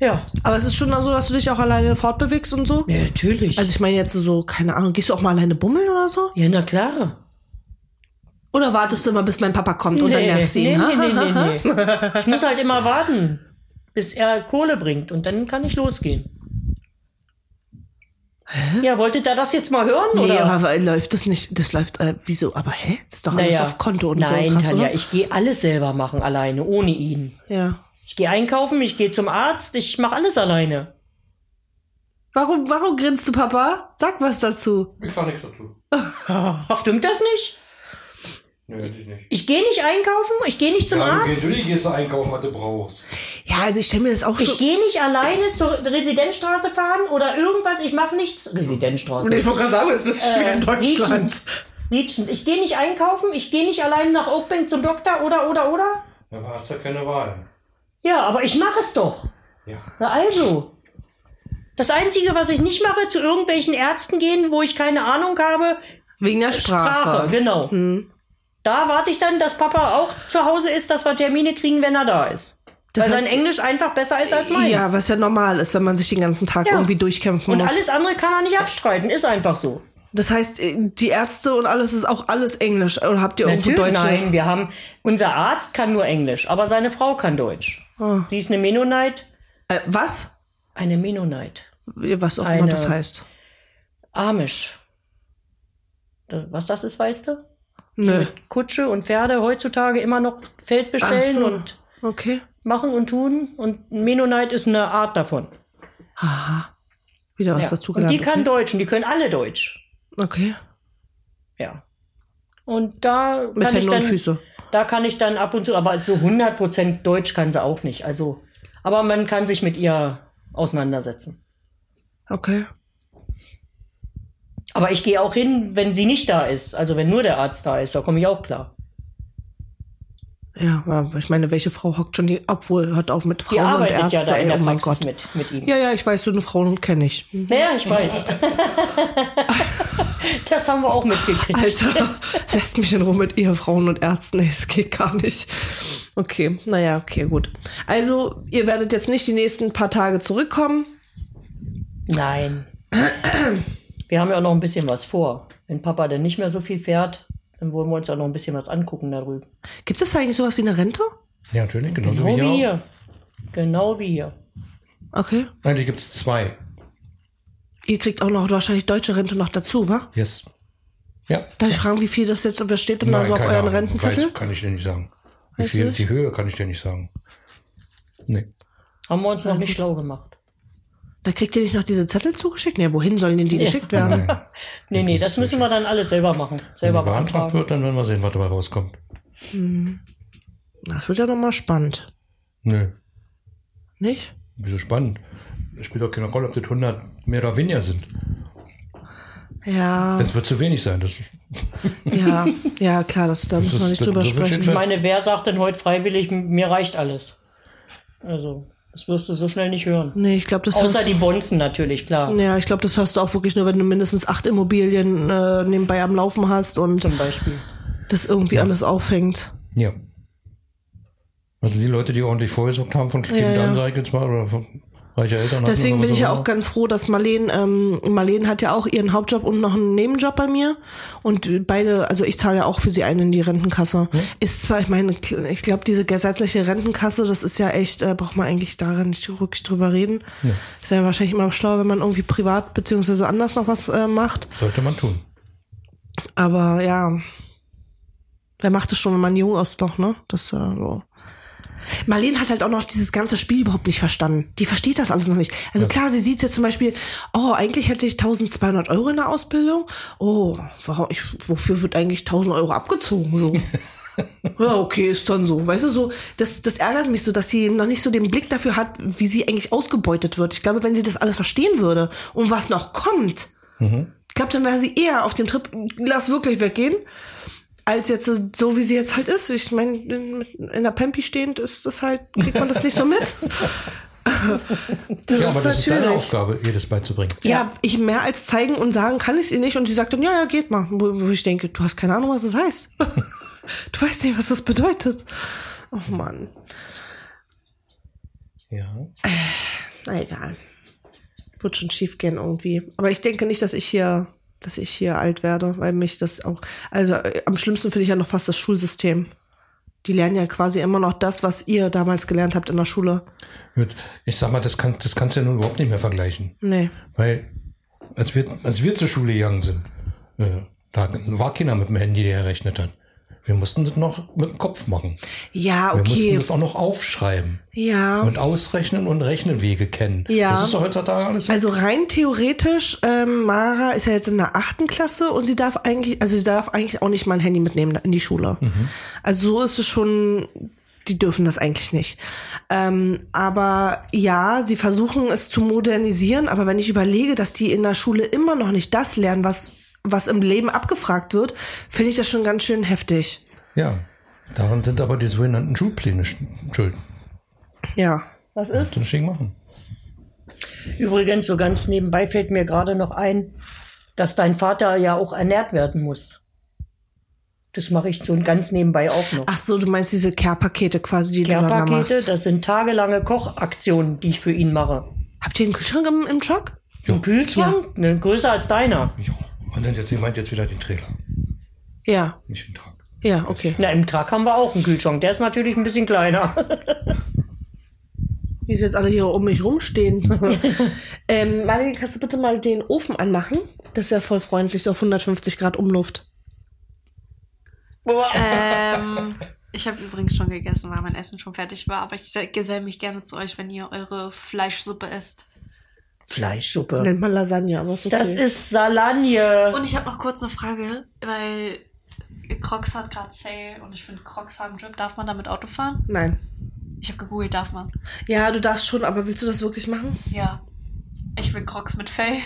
ja. Aber es ist schon so, dass du dich auch alleine fortbewegst und so? Ja, natürlich. Also ich meine jetzt so, keine Ahnung, gehst du auch mal alleine bummeln oder so? ja, na klar. Oder wartest du immer, bis mein Papa kommt und dann nervst du nee, ihn? nee, nee, nee, nee. Ich muss halt immer warten, bis er Kohle bringt und dann kann ich losgehen. Ja, wolltet ihr das jetzt mal hören? Nee, oder? aber weil- läuft das nicht, das läuft, äh, wieso, aber hä? Das ist doch alles naja, auf Konto und nein, so. krass, Tanja, oder? ich gehe alles selber machen alleine, ohne ihn. Ja. Ich gehe einkaufen, ich gehe zum Arzt, ich mache alles alleine. Warum, warum grinst du, Papa? Sag was dazu. Ich sag nichts dazu. Stimmt das nicht? Nee, hätte ich nicht. Ich gehe nicht einkaufen, ich gehe nicht zum Ja, du Arzt. gehst, natürlich gehst du einkaufen, was du brauchst. Ja, also ich stelle mir das auch Ich schon. gehe nicht alleine zur Residenzstraße fahren oder irgendwas, ich mache nichts. Residenzstraße. Nee, ich wollte gerade sagen, jetzt bist du schon wieder in Deutschland. Rietschen. Ich gehe nicht einkaufen, ich gehe nicht allein nach Oakbank zum Doktor oder oder oder. Da hast du ja keine Wahl. Ja, aber ich mache es doch. Ja. Na also. Das Einzige, was ich nicht mache, zu irgendwelchen Ärzten gehen, wo ich keine Ahnung habe, Wegen der Sprache. Sprache, genau. Da warte ich dann, dass Papa auch zu Hause ist, dass wir Termine kriegen, wenn er da ist. Das Weil sein Englisch einfach besser ist als meins. Ja, was ja normal ist, wenn man sich den ganzen Tag Ja. irgendwie durchkämpfen Und muss. alles andere kann er nicht abstreiten, ist einfach so. Das heißt, äh, die Ärzte und alles ist auch alles Englisch. Oder habt ihr irgendwo Natürlich, Deutsche? nein, wir haben, unser Arzt kann nur Englisch, aber seine Frau kann Deutsch. Ah. Sie ist eine Mennonite. Äh, was? Eine Mennonite. Was auch immer Eine- das heißt. Amish. Da- Was das ist, weißt du? Nö. Mit Kutsche und Pferde heutzutage immer noch Feld bestellen so. und Okay. machen und tun. Und Mennonite ist eine Art davon. Aha. Wieder was Ja. dazu Und gelernt. die kann Deutsch und die können alle Deutsch. Okay. Ja. Und da Mit kann ich Händen dann, und Füße. da kann ich dann ab und zu, aber so 100% Deutsch kann sie auch nicht. Also, aber man kann sich mit ihr auseinandersetzen. Okay. Aber ich gehe auch hin, wenn sie nicht da ist. Also wenn nur der Arzt da ist, da komme ich auch klar. Ja, aber ich meine, welche Frau hockt schon die, obwohl hat auch mit Die Frauen und arbeitet Ärzte, ja da in der oh mein Praxis Gott. mit, mit ihm. Ja, ja, ich weiß, so eine Frau kenne ich. Ja, ich weiß. das haben wir auch mitgekriegt. Alter, lässt mich in Ruhe mit Ehefrauen und Ärzten. Nee, es geht gar nicht. Okay, naja, okay, gut. Also, ihr werdet jetzt nicht die nächsten paar Tage zurückkommen. Nein. Wir haben ja auch noch ein bisschen was vor. Wenn Papa dann nicht mehr so viel fährt, dann wollen wir uns auch noch ein bisschen was angucken da drüben. Gibt es da eigentlich sowas wie eine Rente? Ja, natürlich, genauso Genau wie wie hier. Genau wie hier. Okay. Eigentlich gibt's zwei. Ihr kriegt auch noch wahrscheinlich deutsche Rente noch dazu, wa? Yes. Ja. Darf ich fragen, wie viel das jetzt, was steht denn da so auf euren Ahnung. Rentenzettel? Weiß, kann ich dir nicht sagen. Wie Weißt viel, nicht? die Höhe kann ich dir nicht sagen. Nee. Haben wir uns noch nicht schlau gemacht. Da kriegt ihr nicht noch diese Zettel zugeschickt? Nee, wohin sollen denn die geschickt werden? Nee, nee, das müssen wir dann alles selber machen. Wenn Selber die beantragt beantragen. wird, dann werden wir sehen, was dabei rauskommt. Das wird ja nochmal spannend. Nö. Nicht? Wieso spannend? Es spielt doch keine Rolle, ob das 100 mehr oder weniger sind. Ja, Das wird zu wenig sein. Das, ja, ja, klar, das, da müssen wir ist- nicht das- drüber das sprechen. Ich meine, wer sagt denn heute freiwillig, mir reicht alles? Also, das wirst du so schnell nicht hören. Nee, ich glaube, das Außer hörst, die Bonzen natürlich, klar. ja, ich glaube, das hörst du auch wirklich nur, wenn du mindestens acht Immobilien äh, nebenbei am Laufen hast und Zum Beispiel. das irgendwie alles auffängt. ja. Also die Leute, die ordentlich vorgesorgt haben von Kindern, ja. sag ich jetzt mal, oder von reicher Eltern. Deswegen bin ich ja auch ganz froh, dass Marleen, ähm, Marleen hat ja auch ihren Hauptjob und noch einen Nebenjob bei mir. Und beide, also ich zahle ja auch für sie ein in die Rentenkasse. Ist zwar, ich meine, ich glaube, diese gesetzliche Rentenkasse, das ist ja echt, äh, braucht man eigentlich daran nicht wirklich drüber reden. Es wäre wahrscheinlich immer schlauer, wenn man irgendwie privat beziehungsweise anders noch was äh, macht. Sollte man tun. Aber ja, wer macht es schon, wenn man jung ist noch, ne? Das äh, so. Marlene hat halt auch noch dieses ganze Spiel überhaupt nicht verstanden. Die versteht das alles noch nicht. Also klar, sie sieht jetzt zum Beispiel, oh, eigentlich hätte ich 1200 Euro in der Ausbildung. Oh, wofür wird eigentlich 1000 Euro abgezogen? So. ja, okay, ist dann so. Weißt du, so, das, das ärgert mich so, dass sie noch nicht so den Blick dafür hat, wie sie eigentlich ausgebeutet wird. Ich glaube, wenn sie das alles verstehen würde und was noch kommt, ich glaube, dann wäre sie eher auf dem Trip, lass wirklich weggehen, als jetzt so, wie sie jetzt halt ist. Ich meine, in, in der Pampi stehend ist das halt, kriegt man das nicht so mit. das Ja, aber das ist deine. Aufgabe, ihr das beizubringen. Ja, ich mehr als zeigen und sagen kann ich ihr nicht. Und sie sagt dann, ja, ja, geht mal. Wo, wo ich denke, du hast keine Ahnung, was das heißt. du weißt nicht, was das bedeutet. Oh Mann. Ja. Na egal. Wird schon schief gehen irgendwie. Aber ich denke nicht, dass ich hier, dass ich hier alt werde, weil mich das auch, also äh, am schlimmsten finde ich ja noch fast das Schulsystem. Die lernen ja quasi immer noch das, was ihr damals gelernt habt in der Schule. Gut. Ich sag mal, das, kann, das kannst du ja nun überhaupt nicht mehr vergleichen. Nee. Weil, als wir, als wir zur Schule gegangen sind, äh, da war keiner mit dem Handy, der errechnet hat. Wir mussten das noch mit dem Kopf machen. Ja, Wir mussten okay. das auch noch aufschreiben Ja. und ausrechnen und Rechnenwege kennen. Ja. Das ist doch heutzutage alles. Also rein theoretisch, ähm, Mara ist ja jetzt in der achten Klasse und sie darf eigentlich, also sie darf eigentlich auch nicht mal ein Handy mitnehmen in die Schule. Also so ist es schon, die dürfen das eigentlich nicht. Ähm, aber ja, sie versuchen es zu modernisieren, aber wenn ich überlege, dass die in der Schule immer noch nicht das lernen, was, was im Leben abgefragt wird, finde ich das schon ganz schön heftig. ja. Daran sind aber die sogenannten Schulpläne sch- schuld. Ja. Was ist? Das Ding machen. Übrigens, so ganz nebenbei fällt mir gerade noch ein, dass dein Vater ja auch ernährt werden muss. Das mache ich schon ganz nebenbei auch noch. Ach so, du meinst diese Care-Pakete quasi, die du dann da Care-Pakete, machst. das sind tagelange Kochaktionen, die ich für ihn mache. Habt ihr einen Kühlschrank im, im Truck? Im Kühlschrank, ne, größer als deiner. Ja. Und dann jetzt, sie meint jetzt wieder den Trailer, Ja. nicht den Tag. Ja, okay. Na, im Truck haben wir auch einen Kühlschrank. Der ist natürlich ein bisschen kleiner. Wie sie jetzt alle hier um mich rumstehen. ähm, Marie, kannst du bitte mal den Ofen anmachen? Das wäre voll freundlich, so auf 150 Grad Umluft. Ähm, ich habe übrigens schon gegessen, weil mein Essen schon fertig war, aber ich geselle mich gerne zu euch, wenn ihr eure Fleischsuppe isst. Fleischsuppe. Nennt man Lasagne, aber ist okay. Das ist Salagne. Und ich habe noch kurz eine Frage, weil Crocs hat gerade Sale und ich finde Crocs haben Drip. Darf man damit Auto fahren? Nein. Ich habe gegoogelt, darf man. Ja, du darfst schon, aber willst du das wirklich machen? Ja. Ich will Crocs mit Fell.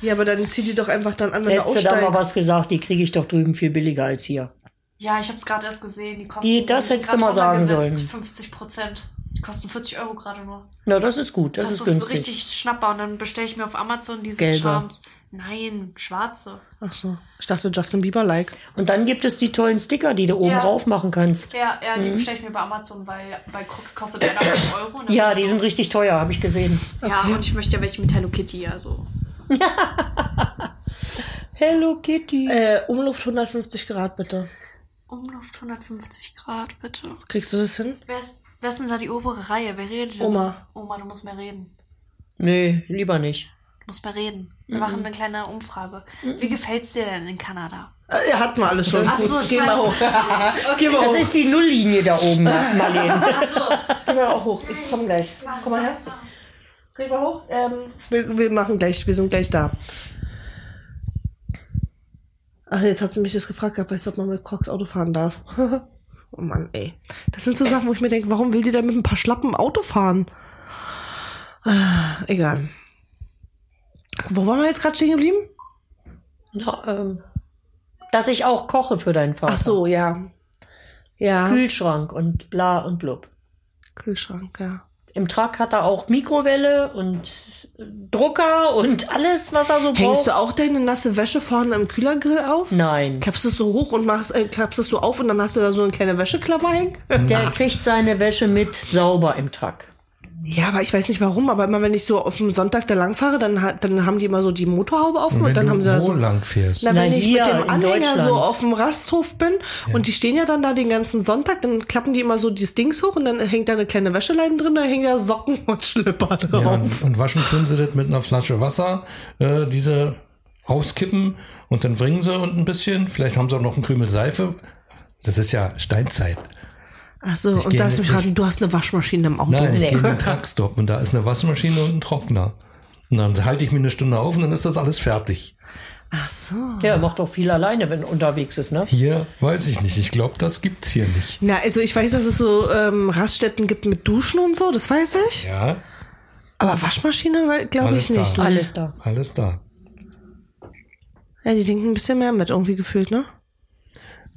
Ja, aber dann zieh die doch einfach dann an, wenn Hättest du du da mal was aussteigst. gesagt, die kriege ich doch drüben viel billiger als hier. Ja, ich habe es gerade erst gesehen. Die kosten. Die- das hättest du mal sagen sollen. 50 Prozent. Die kosten 40 Euro gerade nur. Na, das ist gut, das, Das, ist ist, günstig. richtig schnapper. Und dann bestelle ich mir auf Amazon diese Gelbe. Charms. Nein, schwarze. Ach so. Ich dachte Justin Bieber-like. Und dann gibt es die tollen Sticker, die du oben Ja. rauf machen kannst. Ja, ja, die bestelle ich mir bei Amazon, weil bei Crocs kostet einer 5 Euro. und dann Ja, die so- sind richtig teuer, habe ich gesehen. Ja, Okay. und ich möchte ja welche mit Hello Kitty, also. Hello Kitty. Äh, Umluft 150 Grad, bitte. Umluft 150 Grad, bitte. Kriegst du das hin? Wer ist, wer ist denn da die obere Reihe? Wer redet denn? Oma. Oma, du musst mehr reden. Nee, lieber nicht. Du musst mehr reden. Wir machen eine kleine Umfrage. Wie gefällt's dir denn in Kanada? Äh, hatten wir alles schon. Ach so, Geh mal hoch. Geh mal Das hoch. ist die Nulllinie da oben, Marlene. Achso. Geh mal auch hoch. Ich komm gleich. Komm mal her. Geh mal hoch. Ähm, wir, wir machen gleich, wir sind gleich da. Ach, jetzt hat sie mich das gefragt gehabt, weißt du, ob man mit Crocs Auto fahren darf. oh Mann, ey. Das sind so Sachen, wo ich mir denke, warum will die da mit ein paar Schlappen Auto fahren? Ah, egal. Wo waren wir jetzt gerade stehen geblieben? Na, ähm, dass ich auch koche für deinen Vater. Ach so, ja. Ja. Kühlschrank und bla und blub. Kühlschrank, ja. Im Truck hat er auch Mikrowelle und Drucker und alles, was er so braucht. Hängst du auch deine nasse Wäsche vorne im Kühlergrill auf? Nein. Klappst du es so hoch und machst, äh, klappst es so auf und dann hast du da so eine kleine Wäscheklapper hängen? Der kriegt seine Wäsche mit sauber im Truck. Ja, aber ich weiß nicht warum, aber immer wenn ich so auf dem Sonntag da langfahre, dann, hat- dann haben die immer so die Motorhaube offen und, Wenn dann haben sie da wo so. lang fährst. Na, Na, wenn ich hier mit dem Anhänger so auf dem Rasthof bin und die stehen ja dann da den ganzen Sonntag, dann klappen die immer so dieses Dings hoch und dann hängt da eine kleine Wäscheleine drin, da hängen da Socken und Schlipper drauf. Ja, und, und waschen tun sie das mit einer Flasche Wasser, äh, diese auskippen und dann bringen sie und ein bisschen. Vielleicht haben sie auch noch einen Krümel Seife. Das ist ja Steinzeit. Ach so, Ich und da hast du mich raten, du hast eine Waschmaschine im Auto. Nein, ich Nee. gehe in den Truckstop und da ist eine Waschmaschine und ein Trockner. Und dann halte ich mir eine Stunde auf und dann ist das alles fertig. Ach so. Ja, er macht auch viel alleine, wenn er unterwegs ist, ne? Hier weiß ich nicht. Ich glaube, das gibt's hier nicht. Na, also ich weiß, dass es so ähm, Raststätten gibt mit Duschen und so, das weiß ich. Ja, Aber Waschmaschine glaube ich nicht. da. ne? Alles da. alles da. Ja, die denken ein bisschen mehr mit, irgendwie gefühlt, ne?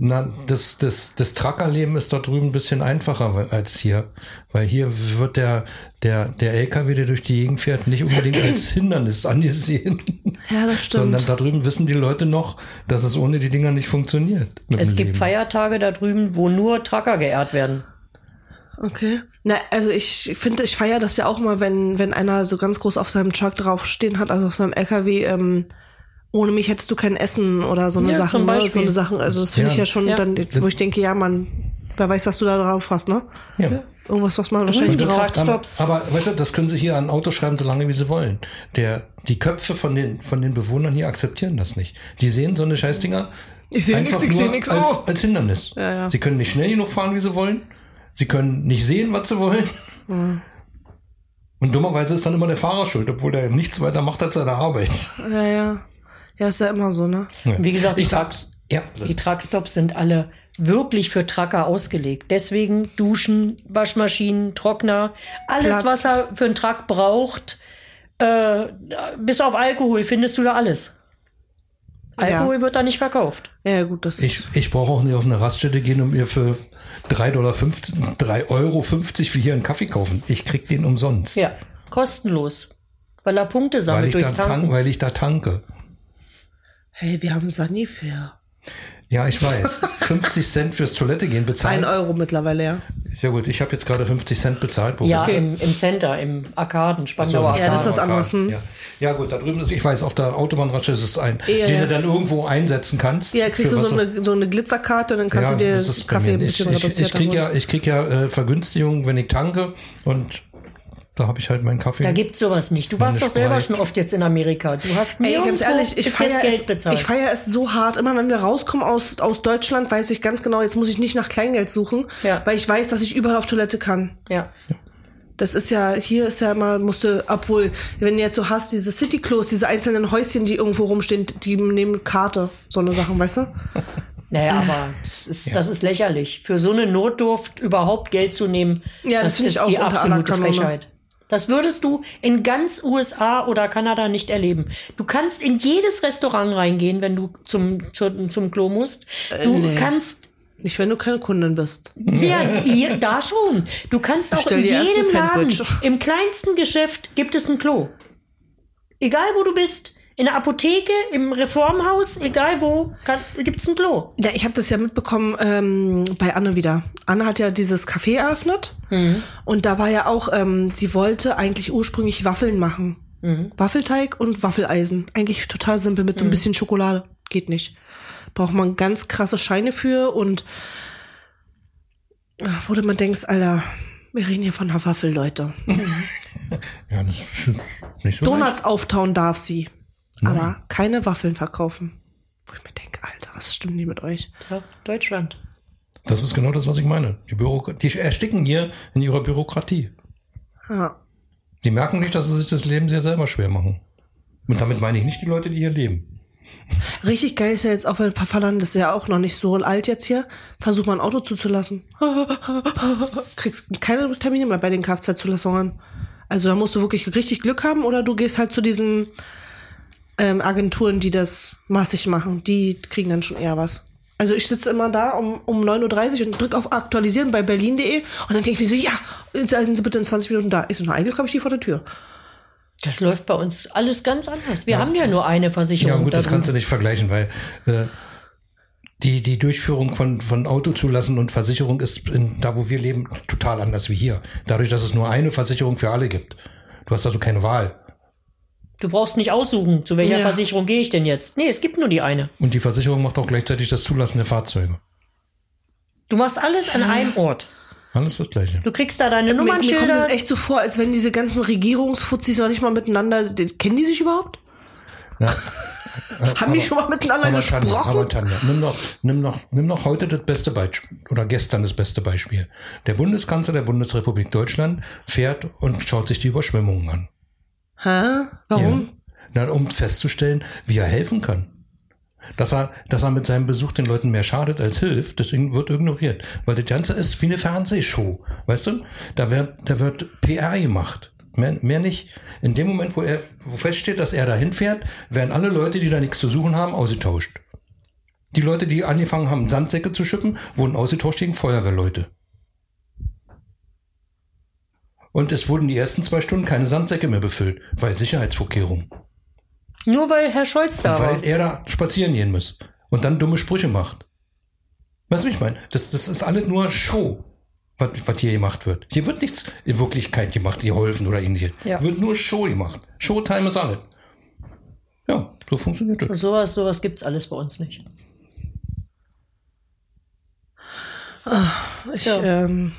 Na, das, das, das Truckerleben ist dort drüben ein bisschen einfacher als hier. Weil hier wird der, der, der LKW, der durch die Gegend fährt, nicht unbedingt als Hindernis angesehen. Ja, das stimmt. Sondern da drüben wissen die Leute noch, dass es ohne die Dinger nicht funktioniert. Es gibt Leben. Feiertage da drüben, wo nur Trucker geehrt werden. Okay. Na, also ich finde, ich feiere das ja auch mal, wenn, wenn einer so ganz groß auf seinem Truck draufstehen hat, also auf seinem LKW, ähm, ohne mich hättest du kein Essen oder so eine Ja, Sachen, ne? So eine Sachen. Also das finde Ja. ich ja schon Ja. dann, wo ich denke, ja, man, wer weiß, was du da drauf hast, ne? Ja. Irgendwas, was man wahrscheinlich braucht. Aber, aber weißt du, das können sie hier an Auto schreiben, so lange wie sie wollen. Der, die Köpfe von den, von den Bewohnern hier akzeptieren das nicht. Die sehen so eine Scheißdinger, Ich sehe nichts, ich sehe nichts. als, als Hindernis. Ja, ja. Sie können nicht schnell genug fahren, wie sie wollen. Sie können nicht sehen, was sie wollen. Mhm. Und dummerweise ist dann immer der Fahrer schuld, obwohl er nichts weiter macht als seine Arbeit. Ja, ja. Ja, ist ja immer so, ne? Wie gesagt, die ich sag, Trucks, ja, die Truckstops sind alle wirklich für Trucker ausgelegt. Deswegen Duschen, Waschmaschinen, Trockner, alles, Platz. was er für einen Truck braucht, äh, bis auf Alkohol findest du da alles. Alkohol wird da nicht verkauft. Ja, gut, das ich, ich brauche auch nicht auf eine Raststätte gehen und mir für 3,50 Dollar, 3,50 Euro wie hier einen Kaffee kaufen. Ich krieg den umsonst. Ja, kostenlos. Weil er Punkte weil, sammelt ich da durchs Tanken. tank, weil ich da tanke. Hey, wir haben Sanifair. Ja, ich weiß. 50 Cent fürs Toilette gehen Ein bezahlen. Euro mittlerweile, ja. Ja gut, ich habe jetzt gerade 50 Cent bezahlt. Wo Ja, wir- im, im Center, im Arkaden, Spandauer Ja, das ist Arkaden. was anderes, hm. Ja. ja gut, da drüben ist, ich weiß, auf der Autobahnrasche ist es ein, Ja, den ja. du dann irgendwo einsetzen kannst. Ja, kriegst du so eine, so eine Glitzerkarte und dann kannst ja, du dir Kaffee ein bisschen Ich, ich, reduziert ich krieg ja, holen. ich krieg ja äh, Vergünstigungen, wenn ich tanke und da habe ich halt meinen Kaffee. Da gibt's sowas nicht. Du warst doch selber schon oft jetzt in Amerika. Du hast Ey, ganz ehrlich, ich feiere Geld bezahlt. ich feier es so hart. Immer wenn wir rauskommen aus, aus Deutschland, weiß ich ganz genau, jetzt muss ich nicht nach Kleingeld suchen, Ja. weil ich weiß, dass ich überall auf Toilette kann. ja. Das ist ja, hier ist ja immer, musste, obwohl, wenn du jetzt so hast, diese City Close, diese einzelnen Häuschen, die irgendwo rumstehen, die nehmen Karte, so eine Sachen, weißt du? Naja, aber das ist, das ist lächerlich. Für so eine Notdurft überhaupt Geld zu nehmen, Ja, das das, finde ist ich auch die absolute Kanone. Frechheit. Das würdest du in ganz USA oder Kanada nicht erleben. Du kannst in jedes Restaurant reingehen, wenn du zum, zum, zum Klo musst. Du nee. kannst Nicht, wenn du keine Kundin bist. Ja, hier, da schon. Du kannst auch in jedem Laden, im kleinsten Geschäft gibt es ein Klo. Egal wo du bist, in der Apotheke, im Reformhaus, egal wo, kann, gibt's ein Klo. Ja, ich habe das ja mitbekommen ähm, bei Anne wieder. Anne hat ja dieses Café eröffnet und da war ja auch, ähm, sie wollte eigentlich ursprünglich Waffeln machen. Waffelteig und Waffeleisen. Eigentlich total simpel mit so ein bisschen Schokolade. Geht nicht. Braucht man ganz krasse Scheine für und ach, wo du mal denkst, Alter, wir reden hier von einer Waffel, Leute. ja, das ist nicht so leicht. Donuts auftauen darf sie, aber keine Waffeln verkaufen. Wo ich mir denke, Alter, was stimmt nicht mit euch? Ja, Deutschland. Das ist genau das, was ich meine. Die, Bürok die ersticken hier in ihrer Bürokratie. Ja. Die merken nicht, dass sie sich das Leben sehr selber schwer machen. Und damit meine ich nicht die Leute, die hier leben. Richtig geil ist ja jetzt auch, wenn Papa das ist ja auch noch nicht so alt jetzt hier, versuch mal ein Auto zuzulassen. Kriegst keine Termine mehr bei den Kfz-Zulassungen. Also da musst du wirklich richtig Glück haben oder du gehst halt zu diesen ähm, Agenturen, die das massig machen. Die kriegen dann schon eher was. Also ich sitze immer da um, um 9.30 Uhr und drück auf Aktualisieren bei berlin.de und dann denke ich mir so, ja, seien Sie bitte in 20 Minuten da. Ich so, eigentlich habe ich die vor der Tür. Das läuft bei uns alles ganz anders. Wir haben ja nur eine Versicherung. Ja gut, das da kannst du nicht vergleichen, weil äh, die, die Durchführung von, von Autozulassen und Versicherung ist in, da, wo wir leben, total anders wie hier. Dadurch, dass es nur eine Versicherung für alle gibt. Du hast also keine Wahl. Du brauchst nicht aussuchen, zu welcher Ja. Versicherung gehe ich denn jetzt. Nee, es gibt nur die eine. Und die Versicherung macht auch gleichzeitig das Zulassen der Fahrzeuge. Du machst alles an einem Ort. Alles das Gleiche. Du kriegst da deine Mir, mir kommt Nummernschilder. es echt so vor, als wenn diese ganzen Regierungsfuzis noch nicht mal miteinander, die- kennen die sich überhaupt? Ja. Haben die schon mal miteinander Aber Tanja, gesprochen? aber Tanja, nimm doch, nimm doch, nimm doch heute das beste Beispiel oder gestern das beste Beispiel. Der Bundeskanzler der Bundesrepublik Deutschland fährt und schaut sich die Überschwemmungen an. Hä? Warum? Na, um festzustellen, wie er helfen kann. Dass er, dass er mit seinem Besuch den Leuten mehr schadet als hilft, deswegen wird ignoriert. Weil das Ganze ist wie eine Fernsehshow. Weißt du? Da wird, da wird PR gemacht. Mehr, mehr nicht. In dem Moment, wo er, wo feststeht, dass er dahin fährt, werden alle Leute, die da nichts zu suchen haben, ausgetauscht. Die Leute, die angefangen haben, Sandsäcke zu schippen, wurden ausgetauscht gegen Feuerwehrleute. Und es wurden die ersten zwei Stunden keine Sandsäcke mehr befüllt, weil Sicherheitsvorkehrungen. Nur weil Herr Scholz da war. Weil er da spazieren gehen muss und dann dumme Sprüche macht. Weißt du, wie ich meine? Das, das ist alles nur Show, was, was hier gemacht wird. Hier wird nichts in Wirklichkeit gemacht, geholfen oder ähnliches. Ja. Wird nur Show gemacht. Showtime ist alles. Ja, so funktioniert das. Sowas, sowas gibt's alles bei uns nicht. Ich Ja. ähm,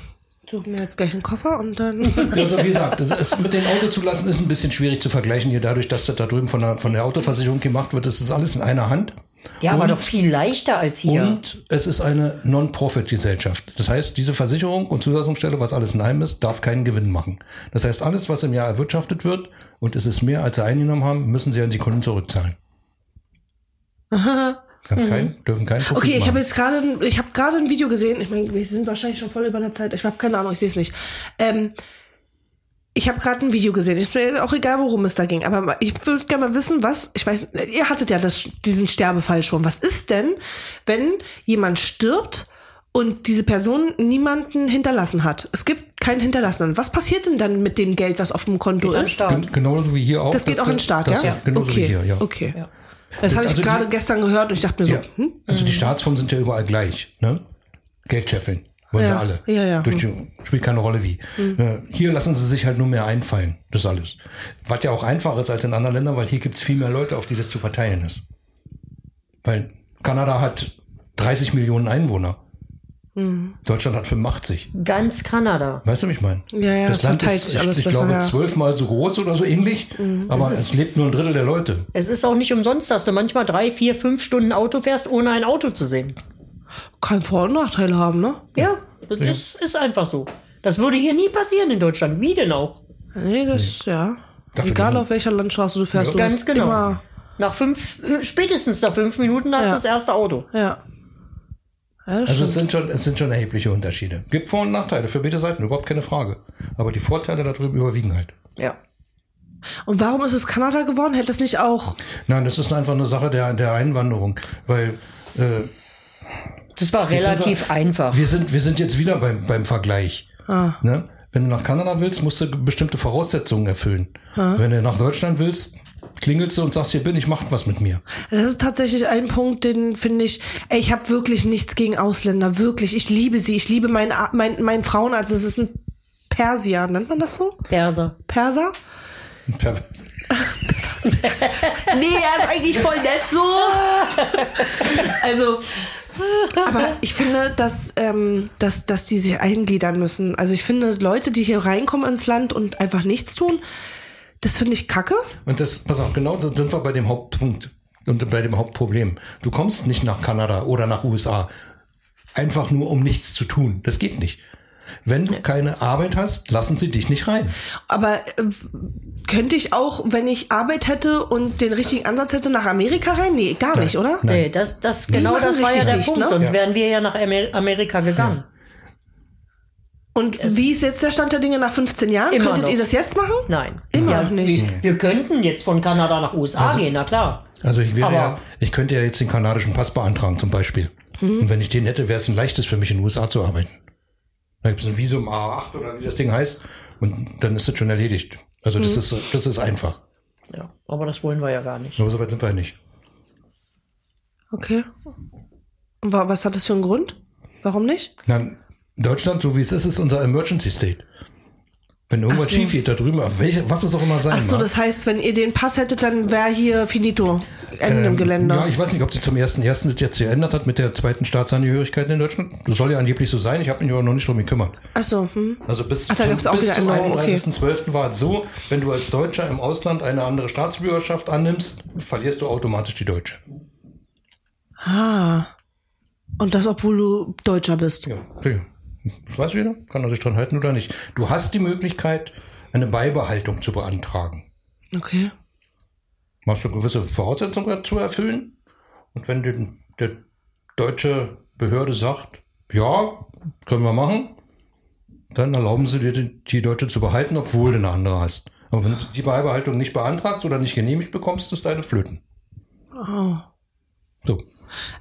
suche mir jetzt gleich einen Koffer und dann. Also wie gesagt, das ist, mit den Autozulassen ist ein bisschen schwierig zu vergleichen hier, dadurch, dass das da drüben von der, von der Autoversicherung gemacht wird. Das ist alles in einer Hand. Ja, aber Und- doch viel leichter als hier. Und es ist eine Non-Profit-Gesellschaft. Das heißt, diese Versicherung und Zulassungsstelle, was alles in einem ist, darf keinen Gewinn machen. Das heißt, alles, was im Jahr erwirtschaftet wird und es ist mehr, als sie eingenommen haben, müssen sie an die Kunden zurückzahlen. Kann kein, dürfen keinen Profit Okay, ich habe jetzt gerade, ein- ich habe gerade ein Video gesehen. Ich meine, wir sind wahrscheinlich schon voll über der Zeit. Ich habe keine Ahnung, ich sehe es nicht. Ähm, ich habe gerade ein Video gesehen. Ist mir auch egal, worum es da ging. Aber ich würde gerne mal wissen, was. Ich weiß, ihr hattet ja das, diesen Sterbefall schon. Was ist denn, wenn jemand stirbt und diese Person niemanden hinterlassen hat? Es gibt keinen Hinterlassenen. Was passiert denn dann mit dem Geld, was auf dem Konto Geht ist? Gen genauso wie hier auch. Das geht auch in den Staat, das ja? ist Genauso okay. wie hier, ja. Okay. Ja. Das habe ich Also gerade gestern gehört und ich dachte mir so, Ja. hm? Also die Staatsformen sind ja überall gleich, ne? Geld scheffeln. Wollen Ja. sie alle. Ja, ja. Durch die, spielt keine Rolle wie. Äh, Hier lassen sie sich halt nur mehr einfallen. Das ist alles. Was ja auch einfacher ist als in anderen Ländern, weil hier gibt's viel mehr Leute, auf die das zu verteilen ist. Weil Kanada hat 30 Millionen Einwohner. Deutschland hat 85. Ganz Kanada. Weißt du, wie ich meine? Ja, ja, das es Land verteilt ist, sich ich, alles ich besser, glaube, ja. zwölfmal so groß oder so ähnlich. Aber Es es, ist- lebt nur ein Drittel der Leute. Es ist auch nicht umsonst, dass du manchmal drei, vier, fünf Stunden Auto fährst, ohne ein Auto zu sehen. Kann Vor- und Nachteile haben, ne? Ja, das ist, ist einfach so. Das würde hier nie passieren in Deutschland. Wie denn auch? Nee, das, ja. Dafür Egal auf welcher Landstraße du fährst, du Ganz genau. immer, Nach fünf, spätestens nach fünf Minuten hast du Ja. das erste Auto. ja. Ja, Also es sind, schon, es sind schon erhebliche Unterschiede. Gibt Vor- und Nachteile für beide Seiten, überhaupt keine Frage. Aber die Vorteile darüber überwiegen halt. Ja. Und warum ist es Kanada geworden? Hätte es nicht auch, Nein, das ist einfach eine Sache der, der Einwanderung. Weil äh, Das war relativ wir- einfach. wir, sind, wir sind jetzt wieder beim, beim Vergleich. Ah. Ne? Wenn du nach Kanada willst, musst du bestimmte Voraussetzungen erfüllen. Wenn du nach Deutschland willst, klingelst du und sagst, hier bin ich, macht was mit mir. das ist tatsächlich ein Punkt, den finde ich, ey, ich habe wirklich nichts gegen Ausländer, wirklich. Ich liebe sie, ich liebe meinen mein, mein Frauenarzt, es ist ein Persier, nennt man das so? Perser. Perser? Nee, er ist eigentlich voll nett so. Also, aber ich finde, dass, ähm, dass, dass die sich eingliedern müssen. Also ich finde, Leute, die hier reinkommen ins Land und einfach nichts tun, das finde ich kacke. Und das, pass auf, genau da sind wir bei dem Hauptpunkt und bei dem Hauptproblem. Du kommst nicht nach Kanada oder nach USA einfach nur, um nichts zu tun. Das geht nicht. Wenn du keine Arbeit hast, lassen sie dich nicht rein. Aber äh, könnte ich auch, wenn ich Arbeit hätte und den richtigen Ansatz hätte, nach Amerika rein? Nee, gar nicht, oder? Nee, das, das, genau machen das war ja richtig der dicht, Punkt. ne? Sonst Ja. wären wir ja nach Amer Amerika gegangen. Und wie ist jetzt der Stand der Dinge nach 15 Jahren? Immer Könntet noch. ihr das jetzt machen? Nein. Immer ja, noch nicht. Wir, wir könnten jetzt von Kanada nach USA gehen, na klar. Also ich wäre Aber- ja, ich könnte ja jetzt den kanadischen Pass beantragen zum Beispiel. Und wenn ich den hätte, wäre es ein leichtes für mich in den USA zu arbeiten. Da gibt es ein Visum A8 oder wie das Ding heißt und dann ist das schon erledigt. Also das ist das ist einfach. Ja, aber das wollen wir ja gar nicht. Aber so weit sind wir ja nicht. Okay. Was hat das für einen Grund? Warum nicht? Na, Deutschland, so wie es ist, ist unser Emergency State. Wenn irgendwas so. schief geht da drüben, welche, was es auch immer sein Ach so, mag. das heißt, wenn ihr den Pass hättet, dann wäre hier finito. Ende im Ähm, Gelände. Ja, ich weiß nicht, ob sie zum ersten ersten das jetzt geändert hat mit der zweiten Staatsangehörigkeit in Deutschland. Das soll ja angeblich so sein. Ich habe mich aber noch nicht drum gekümmert. Ach so, hm. Also bis, Ach, da gab's auch bis wieder zum Änderungen, okay. 31.12. war es so, wenn du als Deutscher im Ausland eine andere Staatsbürgerschaft annimmst, verlierst du automatisch die deutsche. Ah. Und das, obwohl du Deutscher bist. Ja, okay. Das weiß jeder, kann er sich dran halten oder nicht. Du hast die Möglichkeit, eine Beibehaltung zu beantragen. Okay. Machst du gewisse Voraussetzungen zu erfüllen? Und wenn die, der deutsche Behörde sagt, ja, können wir machen, dann erlauben sie dir, die, die deutsche zu behalten, obwohl du eine andere hast. Aber wenn du die Beibehaltung nicht beantragst oder nicht genehmigt bekommst, ist deine Flöten. Oh.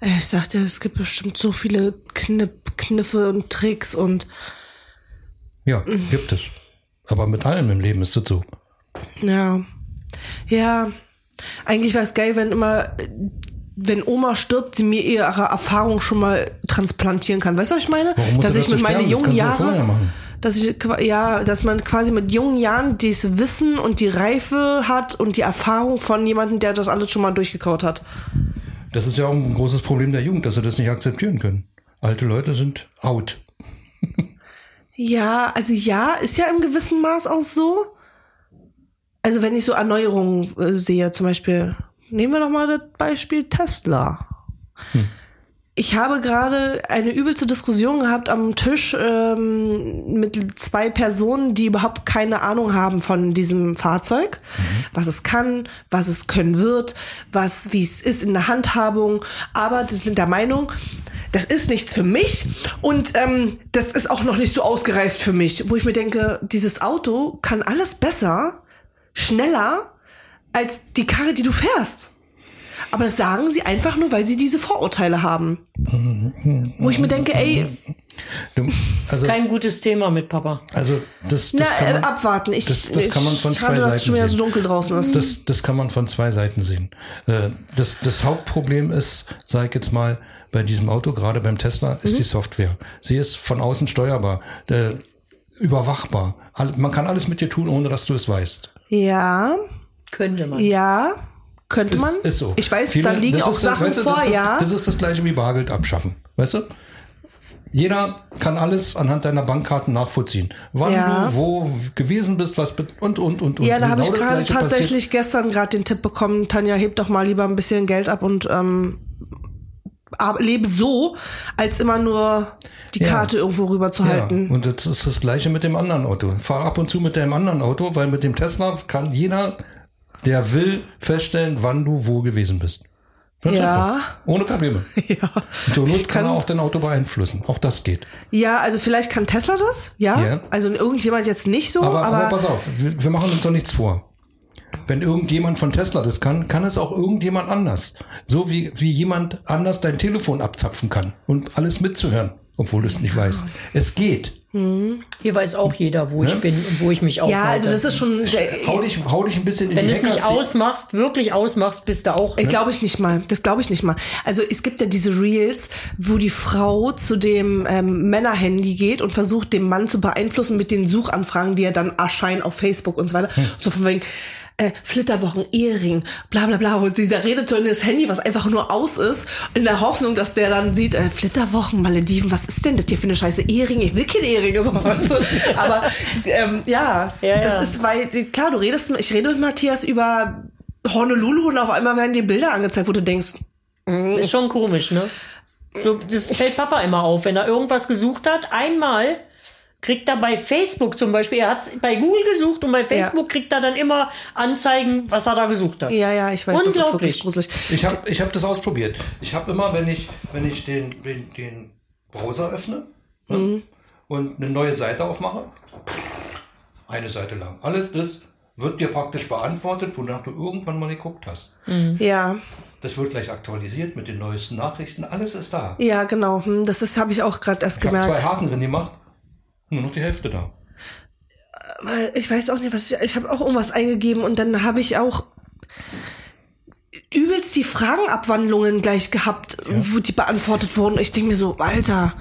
Ich sagte, es gibt bestimmt so viele Knipp, Kniffe und Tricks und Ja, gibt es. Aber mit allem im Leben ist es so. ja. Ja. Eigentlich wäre es geil, wenn immer, wenn Oma stirbt, sie mir ihre Erfahrung schon mal transplantieren kann. Weißt du, was ich meine? Warum dass ich mit meinen jungen Jahren, dass ich ja, dass man quasi mit jungen Jahren dieses Wissen und die Reife hat und die Erfahrung von jemandem, der das alles schon mal durchgekaut hat. Das ist ja auch ein großes Problem der Jugend, dass sie das nicht akzeptieren können. Alte Leute sind out. Ja, also ja, ist ja im gewissen Maß auch so. Also wenn ich so Erneuerungen äh, sehe, zum Beispiel, nehmen wir doch mal das Beispiel Tesla. Ich habe gerade eine übelste Diskussion gehabt am Tisch ähm, mit zwei Personen, die überhaupt keine Ahnung haben von diesem Fahrzeug, was es kann, was es können wird, was wie es ist in der Handhabung. Aber die sind der Meinung, das ist nichts für mich und ähm, das ist auch noch nicht so ausgereift für mich, wo ich mir denke, dieses Auto kann alles besser, schneller als die Karre, die du fährst. Aber das sagen sie einfach nur, weil sie diese Vorurteile haben. Wo ich mir denke, ey, Du, also, Kein gutes Thema mit Papa. also das, das na, kann äh, man, abwarten. Ich, das, das kann man von ich zwei habe, dass es Seiten schon wieder sehen. so dunkel draußen ist. Das, das kann man von zwei Seiten sehen. Äh, Das, das Hauptproblem ist, sage ich jetzt mal, bei diesem Auto, gerade beim Tesla, ist die Software. Sie ist von außen steuerbar, äh, überwachbar. Man kann alles mit dir tun, ohne dass du es weißt. ja, Könnte man. ja, könnte Ist, man. ist so. Ich weiß, Viele- da liegen auch Sachen weißt du, vor, ist, ja. Das ist das gleiche wie Bargeld abschaffen. Weißt du? Jeder kann alles anhand deiner Bankkarten nachvollziehen. Wann Ja. du wo gewesen bist, was und und und und. ja, da habe Genau ich gerade Gleiche passiert. tatsächlich gestern gerade den Tipp bekommen, Tanja, heb doch mal lieber ein bisschen Geld ab und ähm, lebe so, als immer nur die Ja. Karte irgendwo rüber zu Ja, halten. und das ist das gleiche mit dem anderen Auto. Fahr ab und zu mit dem anderen Auto, weil mit dem Tesla kann jeder, der will, feststellen, wann du wo gewesen bist. Ganz Ja. einfach. Ohne Probleme. Ja. Zur Not kann, kann- er auch dein Auto beeinflussen. Auch das geht. ja, also vielleicht kann Tesla das, ja. Ja. Also irgendjemand jetzt nicht so, Aber, aber, aber, pass auf, wir, wir machen uns doch nichts vor. Wenn irgendjemand von Tesla das kann, kann es auch irgendjemand anders. So wie, wie jemand anders dein Telefon abzapfen kann und alles mitzuhören, obwohl du es nicht weißt. Es geht. Hier weiß auch jeder, wo ich bin und wo ich mich aufhalte. ja, also das ist schon, Hau dich, hau dich ein bisschen in Wenn die du es nicht ausmachst, wirklich ausmachst, bist du auch. Ich glaube ich nicht mal. Das glaube ich nicht mal. Also es gibt ja diese Reels, wo die Frau zu dem ähm, Männerhandy geht und versucht, den Mann zu beeinflussen mit den Suchanfragen, die er dann erscheinen auf Facebook und so weiter. So von wegen, äh, Flitterwochen, Ehering, bla bla bla. Und dieser redet so in das Handy, was einfach nur aus ist, in der Hoffnung, dass der dann sieht, äh, Flitterwochen, Malediven, was ist denn das hier für eine scheiße Ehering? Ich will kein Ehering, so weißt du. Aber ähm, ja, Ja, ja. das ist, weil, klar, du redest, ich rede mit Matthias über Honolulu und auf einmal werden dir Bilder angezeigt, wo du denkst, Ist schon komisch, ne? So, das fällt Papa immer auf, wenn er irgendwas gesucht hat. Einmal kriegt er bei Facebook zum Beispiel, er hat bei Google gesucht und bei Facebook kriegt er dann immer Anzeigen, was er da gesucht hat. ja, ja, ich weiß, das ist Unglaublich. wirklich gruselig. Ich habe ich hab das ausprobiert. Ich habe immer, wenn ich, wenn ich den, den, den Browser öffne ne, und eine neue Seite aufmache, eine Seite lang. Alles das wird dir praktisch beantwortet, wonach du irgendwann mal geguckt hast. Ja, Das wird gleich aktualisiert mit den neuesten Nachrichten. Alles ist da. ja, genau. Hm, Das ist, habe ich auch gerade erst Ich habe zwei gemerkt. Haken drin gemacht. Nur noch die Hälfte da. Weil ich weiß auch nicht, was ich, ich habe auch irgendwas eingegeben und dann habe ich auch übelst die Fragenabwandlungen gleich gehabt, wo die beantwortet wurden. Ich denke mir so, Alter,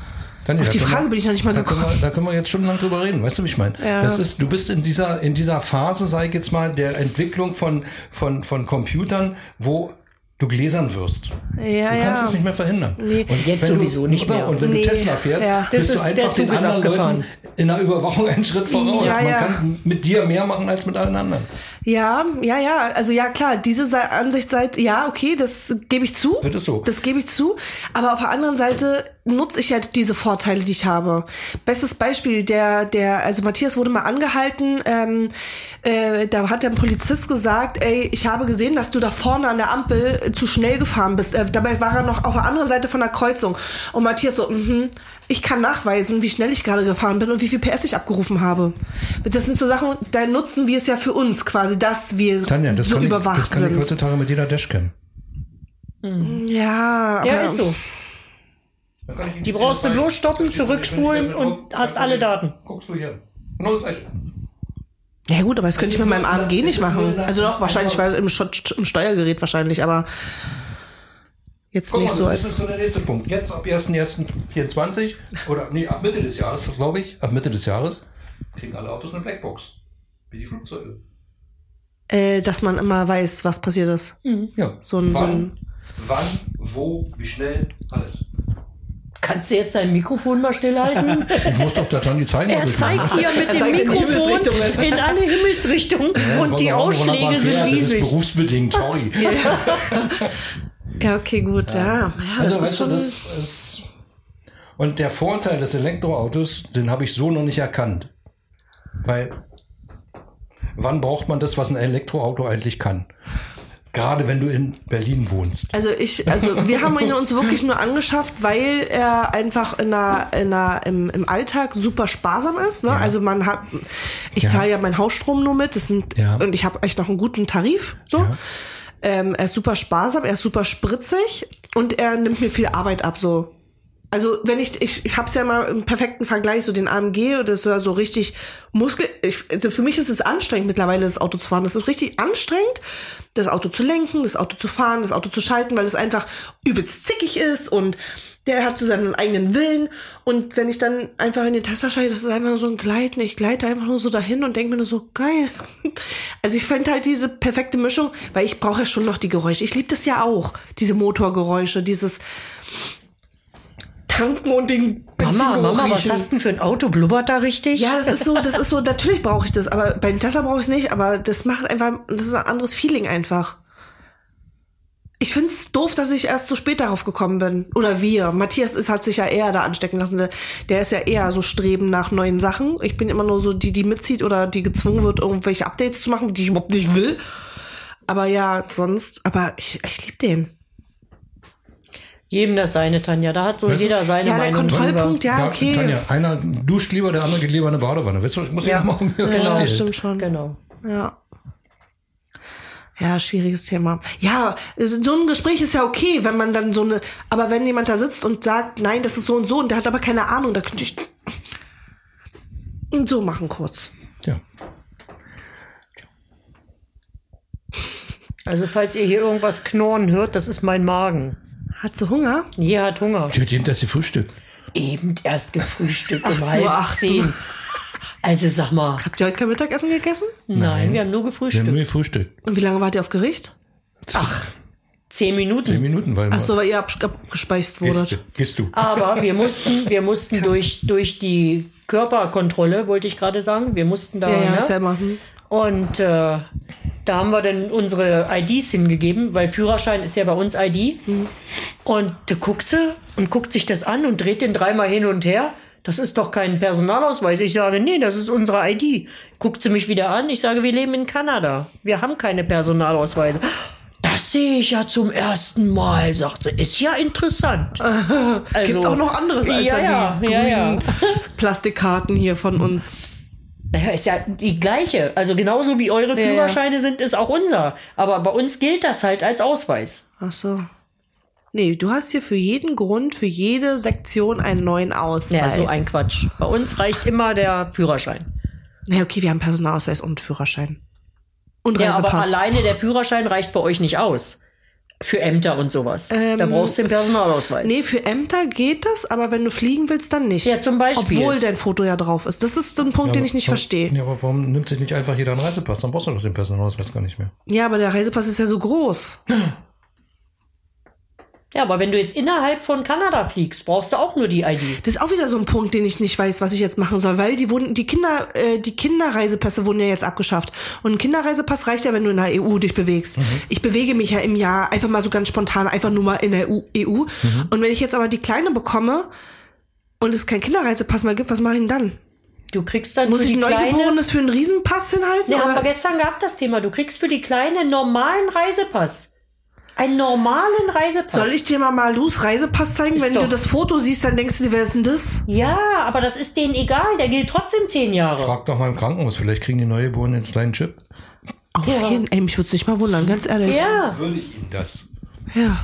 Tanja, auf die können Frage wir- bin ich noch nicht mal da können, gekommen. wir, da können wir jetzt schon lang drüber reden. Weißt du, wie ich meine? Ja. Das ist, du bist in dieser, in dieser Phase, sag ich jetzt mal, der Entwicklung von, von, von Computern, wo du gläsern wirst. Ja, du kannst ja. es nicht mehr verhindern. Nee. Und Jetzt wenn sowieso nicht oder, mehr. Und wenn Nee, du Tesla fährst, ja. bist Das du einfach den anderen. Leuten in der Überwachung einen Schritt voraus. Ja, Man ja. kann mit dir mehr machen als mit allen anderen. Ja, ja, ja. Also ja, klar, diese Se- Ansicht seid, ja, okay, das gebe ich zu. Das ist so. Das gebe ich zu. Aber auf der anderen Seite nutze ich ja diese Vorteile, die ich habe. Bestes Beispiel, der, der, also Matthias wurde mal angehalten, ähm, äh, da hat der Polizist gesagt, ey, ich habe gesehen, dass du da vorne an der Ampel zu schnell gefahren bist. Äh, dabei war er noch auf der anderen Seite von der Kreuzung. Und Matthias so, mhm, ich kann nachweisen, wie schnell ich gerade gefahren bin und wie viel PS ich abgerufen habe. Das sind so Sachen, da nutzen wir es ja für uns quasi, dass wir Tanja, das so kann, ich, überwacht das kann ich sind. heutzutage mit jeder Dashcam. ja, aber Ja, ist so. Die brauchst du bloß stoppen, zurückspulen und hast alle Daten. Guckst du hier. Das gleiche. Ja gut, aber das könnte ich mit meinem AMG nicht nur machen. Also doch, wahrscheinlich, weil im, Sch- im Steuergerät wahrscheinlich, aber jetzt Guck nicht mal, so das als... ist so der nächste Punkt. Jetzt ab 1.1.24 oder nee, ab Mitte des Jahres, das glaube ich, ab Mitte des Jahres kriegen alle Autos eine Blackbox. Wie die Flugzeuge. Äh, dass man immer weiß, was passiert ist. Ja. So ein- so wann, ein- wann, wo, wie schnell, alles. Kannst du jetzt dein Mikrofon mal stillhalten? Ich muss doch der Tanni zeigen, Er was ich zeigt hier mit Er dem in Mikrofon Himmelsrichtungen. in alle Himmelsrichtungen und die Ausschläge sind Das ist riesig. berufsbedingt, sorry. Ja, okay, gut, ja. ja also, weißt du, das ist. Und der Vorteil des Elektroautos, den habe ich so noch nicht erkannt. Weil, wann braucht man das, was ein Elektroauto eigentlich kann? Gerade wenn du in Berlin wohnst. Also ich, also wir haben ihn uns wirklich nur angeschafft, weil er einfach in der, in der, im, im Alltag super sparsam ist. Ne? Ja. Also man hat, ich ja. zahle ja meinen Hausstrom nur mit, das sind ja. und ich habe echt noch einen guten Tarif. So, ähm, er ist super sparsam, er ist super spritzig und er nimmt mir viel Arbeit ab. So also wenn ich, ich, ich hab's ja mal im perfekten Vergleich, so den AMG, das ist ja so richtig Muskel, ich, also für mich ist es anstrengend mittlerweile, das Auto zu fahren. Das ist richtig anstrengend, das Auto zu lenken, das Auto zu fahren, das Auto zu schalten, weil es einfach übelst zickig ist und der hat so seinen eigenen Willen. Und wenn ich dann einfach in den Tesla steige, das ist einfach nur so ein Gleiten. Ich gleite einfach nur so dahin und denke mir nur so, geil. Also ich fände halt diese perfekte Mischung, weil ich brauche ja schon noch die Geräusche. Ich liebe das ja auch, diese Motorgeräusche, dieses tanken und den Mama, Mama, riechen. was hast du denn für ein Auto? Blubbert da richtig? Ja, das ist so, das ist so, natürlich brauche ich das, aber bei dem Tesla brauche ich es nicht, aber das macht einfach, das ist ein anderes Feeling einfach. Ich find's doof, dass ich erst so spät darauf gekommen bin. Oder wir. Matthias ist, hat sich ja eher da anstecken lassen. Der, der ist ja eher so streben nach neuen Sachen. Ich bin immer nur so die, die mitzieht oder die gezwungen wird, irgendwelche Updates zu machen, die ich überhaupt nicht will. Aber ja, sonst, aber ich, ich lieb den. Jedem das seine, Tanja. Da hat so weißt jeder seine ja, Meinung. Ja, der Kontrollpunkt, ja, okay. Tanja, einer duscht lieber, der andere geht lieber in eine Badewanne. Weißt du, ich muss ja, ja machen. Genau, das stimmt schon. Genau. Ja. Ja, schwieriges Thema. Ja, so ein Gespräch ist ja okay, wenn man dann so eine, aber wenn jemand da sitzt und sagt, nein, das ist so und so und der hat aber keine Ahnung, da könnte ich so machen kurz. Ja. Also falls ihr hier irgendwas knurren hört, das ist mein Magen. Hat sie Hunger? Ja, hat Hunger. Die hat eben erst Frühstück. Eben erst gefrühstückt um halb zehn. Also sag mal. Habt ihr heute kein Mittagessen gegessen? Nein, Nein. wir haben nur gefrühstückt. Wir haben nur gefrühstückt. Und wie lange wart ihr auf Gericht? Ach, zehn Minuten. Zehn Minuten, weil Ach so, weil ihr abgespeist wurdet. Gehst du. Aber wir mussten, wir mussten durch, durch die Körperkontrolle, wollte ich gerade sagen. Wir mussten da. Ja, ja, ne? ja immer. Hm. Und äh, da haben wir dann unsere IDs hingegeben, weil Führerschein ist ja bei uns ID. Mhm. Und da guckt sie und guckt sich das an und dreht den dreimal hin und her. Das ist doch kein Personalausweis. Ich sage, nee, das ist unsere ID. Guckt sie mich wieder an. Ich sage, wir leben in Kanada. Wir haben keine Personalausweise. Das sehe ich ja zum ersten Mal, sagt sie. Ist ja interessant. Also, Gibt auch noch anderes als ja, die ja, ja, ja. Plastikkarten hier von uns. Naja, ist ja die gleiche. Also genauso wie eure Führerscheine ja, ja. sind, ist auch unser. Aber bei uns gilt das halt als Ausweis. Ach so. Nee, du hast hier für jeden Grund, für jede Sektion einen neuen Ausweis. Ja, so ein Quatsch. Bei uns reicht immer der Führerschein. Na okay, wir haben Personalausweis und Führerschein. Und Reisepass. Ja, aber alleine der Führerschein reicht bei euch nicht aus. Für Ämter und sowas. Ähm, da brauchst du den Personalausweis. Nee, für Ämter geht das, aber wenn du fliegen willst, dann nicht. Ja, zum Beispiel. Obwohl dein Foto ja drauf ist. Das ist ein Punkt, ja, den ich nicht warum, verstehe. Ja, aber warum nimmt sich nicht einfach jeder einen Reisepass? Dann brauchst du doch den Personalausweis gar nicht mehr. Ja, aber der Reisepass ist ja so groß. Ja, aber wenn du jetzt innerhalb von Kanada fliegst, brauchst du auch nur die ID. Das ist auch wieder so ein Punkt, den ich nicht weiß, was ich jetzt machen soll, weil die wurden, die Kinder, äh, die Kinderreisepässe wurden ja jetzt abgeschafft. Und ein Kinderreisepass reicht ja, wenn du in der EU dich bewegst. Mhm. Ich bewege mich ja im Jahr einfach mal so ganz spontan, einfach nur mal in der EU. EU. Mhm. Und wenn ich jetzt aber die Kleine bekomme und es keinen Kinderreisepass mehr gibt, was mache ich denn dann? Du kriegst dann Muss für ich die Neugeborenes für einen Riesenpass hinhalten? Ja, haben wir gestern gehabt, das Thema. Du kriegst für die Kleine einen normalen Reisepass einen normalen Reisepass. Soll ich dir mal Malus Reisepass zeigen? Ist Wenn doch. du das Foto siehst, dann denkst du dir, wer ist denn das? Ja, aber das ist denen egal. Der gilt trotzdem zehn Jahre. Frag doch mal im Krankenhaus. Vielleicht kriegen die Neugeborenen einen kleinen Chip. Auf ja. jeden Ey, mich würde es nicht mal wundern, ganz ehrlich. Ja. Würde ich Ihnen das. Ja.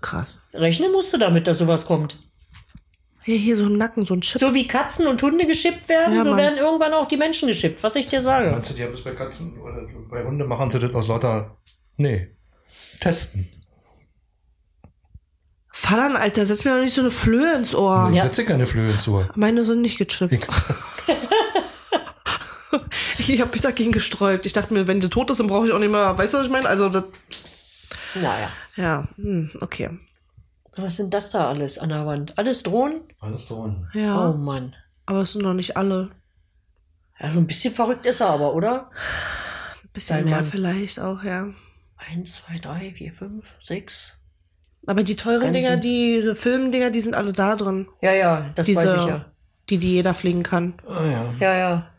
Krass. Rechnen musst du damit, dass sowas kommt. Hier, hier so ein Nacken, so ein Chip. So wie Katzen und Hunde geschippt werden, ja, so Mann. werden irgendwann auch die Menschen geschippt, was ich dir sage. Meinst du, die haben das bei Katzen oder bei Hunden machen sie das aus lauter. Nee testen. Fallern, Alter, setz mir doch nicht so eine Flöhe ins Ohr. Ich ja. setze keine Flöhe ins Ohr. Meine sind nicht gechippt. ich habe mich dagegen gesträubt. Ich dachte mir, wenn die tot ist, dann brauche ich auch nicht mehr, weißt du, was ich meine? Also das. Naja. Ja, hm, okay. Was sind das da alles an der Wand? Alles Drohnen? Alles Drohnen. Ja. Oh Mann. Aber es sind noch nicht alle. Ja, so ein bisschen verrückt ist er aber, oder? Ein bisschen Dein mehr Mann. vielleicht auch, ja. Eins, zwei, drei, vier, fünf, sechs. Aber die teuren Ganzen- Dinger, diese Filmdinger, die sind alle da drin. Ja, ja, das Diese, weiß ich ja. die, die jeder fliegen kann. Ah, ja. Ja, ja.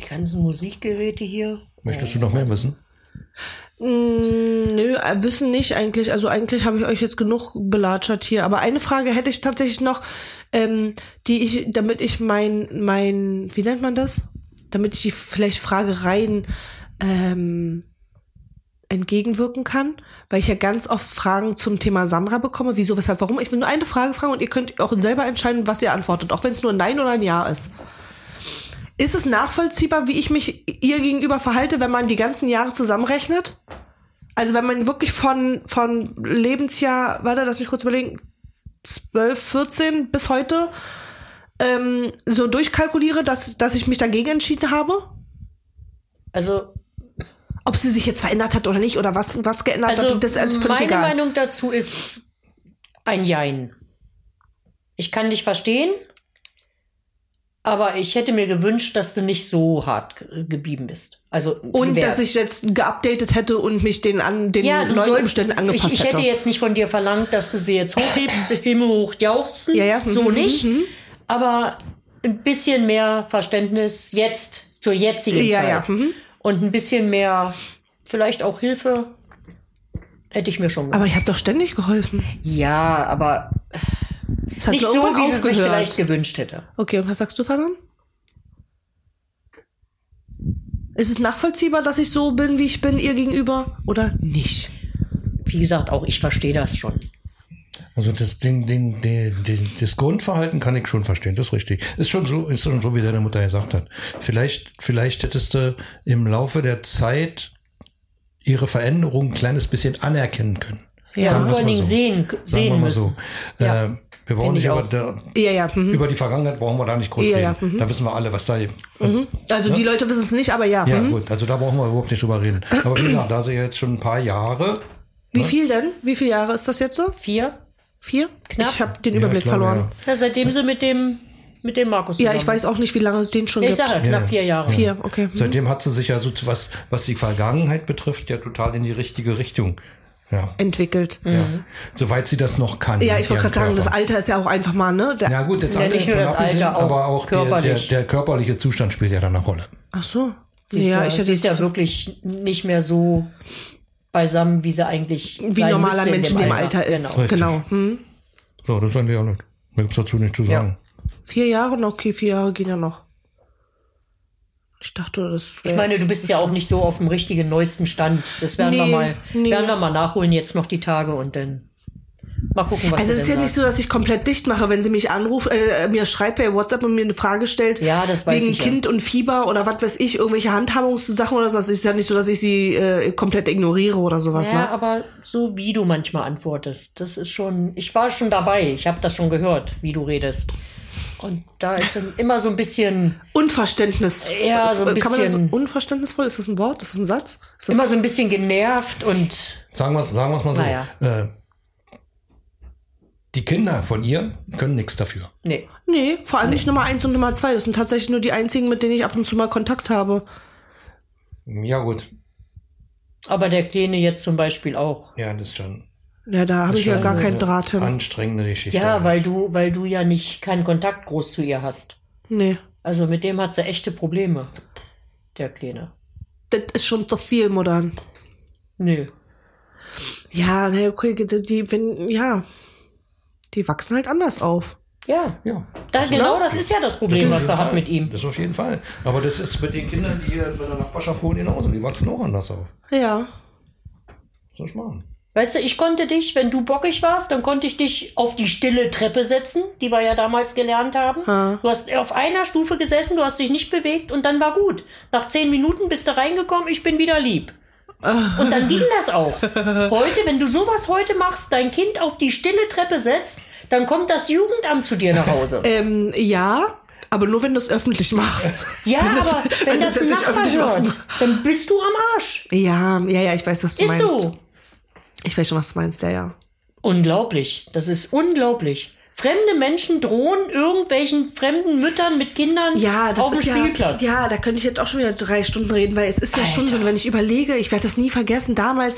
Die ganzen Musikgeräte hier. Möchtest du noch mehr wissen? Mm, nö, äh, wissen nicht eigentlich. Also eigentlich habe ich euch jetzt genug belatschert hier. Aber eine Frage hätte ich tatsächlich noch, ähm, die ich, damit ich mein, mein, wie nennt man das? Damit ich die vielleicht Fragereien ähm, entgegenwirken kann, weil ich ja ganz oft Fragen zum Thema Sandra bekomme. Wieso, weshalb, warum? Ich will nur eine Frage fragen und ihr könnt auch selber entscheiden, was ihr antwortet, auch wenn es nur ein Nein oder ein Ja ist. Ist es nachvollziehbar, wie ich mich ihr gegenüber verhalte, wenn man die ganzen Jahre zusammenrechnet? Also wenn man wirklich von, von Lebensjahr, warte, lass mich kurz überlegen, 12, 14 bis heute ähm, so durchkalkuliere, dass, dass ich mich dagegen entschieden habe? Also, Ob sie sich jetzt verändert hat oder nicht oder was, was geändert also hat, das ist alles völlig meine egal. Meinung dazu ist ein Jein. Ich kann dich verstehen, aber ich hätte mir gewünscht, dass du nicht so hart ge- geblieben bist. Also und dass ich jetzt geupdatet hätte und mich den an den ja, neuen sollst, Umständen angepasst ich, ich hätte hätte. jetzt nicht von dir verlangt, dass du sie jetzt hochhebst, himmelhoch jauchzen, Ja, ja. so Mhm, nicht. mhm. Aber ein bisschen mehr Verständnis jetzt, zur jetzigen Ja, Zeit. ja, mhm. Und ein bisschen mehr, vielleicht auch Hilfe, hätte ich mir schon Aber ich habe doch ständig geholfen. Ja, aber nicht so, wie sie sich vielleicht gewünscht hätte. Okay, und was sagst du, Fadan? Ist es nachvollziehbar, dass ich so bin, wie ich bin, ihr gegenüber? Oder nicht? Wie gesagt, auch ich verstehe das schon. Also das, den, den, den, den, das Grundverhalten kann ich schon verstehen, das ist richtig. Ist schon so, ist schon so, wie deine Mutter gesagt hat. Vielleicht, vielleicht hättest du im Laufe der Zeit ihre Veränderung ein kleines bisschen anerkennen können. Ja, vor allen Dingen so. sehen, Sagen wir sehen mal müssen. so. Ja. Äh, wir brauchen nicht ich über, der, Ja, ja. Mhm. über die Vergangenheit brauchen wir da nicht groß Ja, reden. ja, mhm. Da wissen wir alle, was da. Also die Leute wissen es nicht, aber ja. Ja, mhm. gut, also da brauchen wir überhaupt nicht drüber reden. Aber wie gesagt, da sie jetzt schon ein paar Jahre. Wie viel denn? Wie viele Jahre ist das jetzt so? Vier? Vier? Knapp. Ich habe den Ja, Überblick ich glaube, verloren. Ja, seitdem sie mit dem, mit dem Markus Ja, ich weiß auch nicht, wie lange es den schon ist. Ich gibt. sage ja, knapp Ja. vier Jahre. Vier, okay. Mhm. Seitdem hat sie sich ja so, was, was die Vergangenheit betrifft, ja total in die richtige Richtung. Ja. Entwickelt. ja. Soweit sie das noch kann. Ja, ich wollte gerade sagen, das. Alter ist ja auch einfach mal, ne? Der, Ja gut, das Ja, Alter nicht ist nur das Alter, auch aber auch der, der, der körperliche Zustand spielt ja dann eine Rolle. Ach so. Sie ist ja, ja, ich sie hätte ist ja jetzt wirklich nicht mehr so beisammen, wie sie eigentlich wie sein normaler müsste Mensch in dem Alter ist. Genau. Genau. Hm. So, das ist eigentlich alles. Mehr gibt's dazu nicht zu Ja. sagen. Vier Jahre noch, okay, vier Jahre gehen ja noch. Ich dachte, das Ich meine, du bist ja auch nicht so auf dem richtigen neuesten Stand. Das werden wir Nee, mal, nee. werden wir mal nachholen jetzt noch die Tage und dann mal gucken, was Also es ist ja nicht so, sagst. dass ich komplett dicht mache, wenn sie mich anruft, äh, mir schreibt per WhatsApp und mir eine Frage stellt, Ja, das weiß wegen ich ja. Kind und Fieber oder was weiß ich, irgendwelche Handhabungssachen oder so. Es ist ja nicht so, dass ich sie äh, komplett ignoriere oder sowas. Ja, ne? aber so wie du manchmal antwortest, das ist schon, ich war schon dabei, ich habe das schon gehört, wie du redest. Und da ist dann immer so ein bisschen, Unverständnis. Ja, so ein Kann man das bisschen- unverständnisvoll? Ist das ein Wort? Ist das ein Satz? Ist das immer so ein bisschen genervt und Sagen wir sagen wir's mal so. Naja. Äh, die Kinder von ihr können nichts dafür. nee. Nee, vor allem nicht Nummer eins und Nummer zwei. Das sind tatsächlich nur die einzigen, mit denen ich ab und zu mal Kontakt habe. Ja gut. Aber der Kleine jetzt zum Beispiel auch. Ja, das ist schon Ja, da habe ich ja gar eine keinen Draht hin. anstrengende Geschichte. Ja, weil du, weil du ja nicht keinen Kontakt groß zu ihr hast. Nee. Also mit dem hat sie echte Probleme. Der Kleine. Das ist schon zu viel modern. Nö. Ja, ne, okay, die, die, wenn, ja. Die wachsen halt anders auf. Ja. Ja. Da, genau das ist ja das Problem, auf was er hat mit ihm. Das auf jeden Fall. Aber das ist mit den Kindern, die hier bei der Nachbarschaft wohnen, genauso. Die wachsen auch anders auf. Ja. So schmarrn. Weißt du, ich konnte dich, wenn du bockig warst, dann konnte ich dich auf die stille Treppe setzen, die wir ja damals gelernt haben. Ha. Du hast auf einer Stufe gesessen, du hast dich nicht bewegt und dann war gut. Nach zehn Minuten bist du reingekommen, ich bin wieder lieb. Und dann ging das auch. Heute, wenn du sowas heute machst, dein Kind auf die stille Treppe setzt, dann kommt das Jugendamt zu dir nach Hause. Ähm, ja, aber nur wenn du es öffentlich machst. Ja, aber wenn das ein jetzt nicht Nachbar öffentlich hört, machst. dann bist du am Arsch. Ja, ja, ja, ich weiß, was du Ist meinst. so. Ich weiß schon, was du meinst, ja, ja. Unglaublich. Das ist unglaublich. Fremde Menschen drohen irgendwelchen fremden Müttern mit Kindern Ja, auf dem ist ja, Spielplatz. ja, da könnte ich jetzt auch schon wieder drei Stunden reden, weil es ist ja schon so, wenn ich überlege, ich werde das nie vergessen, damals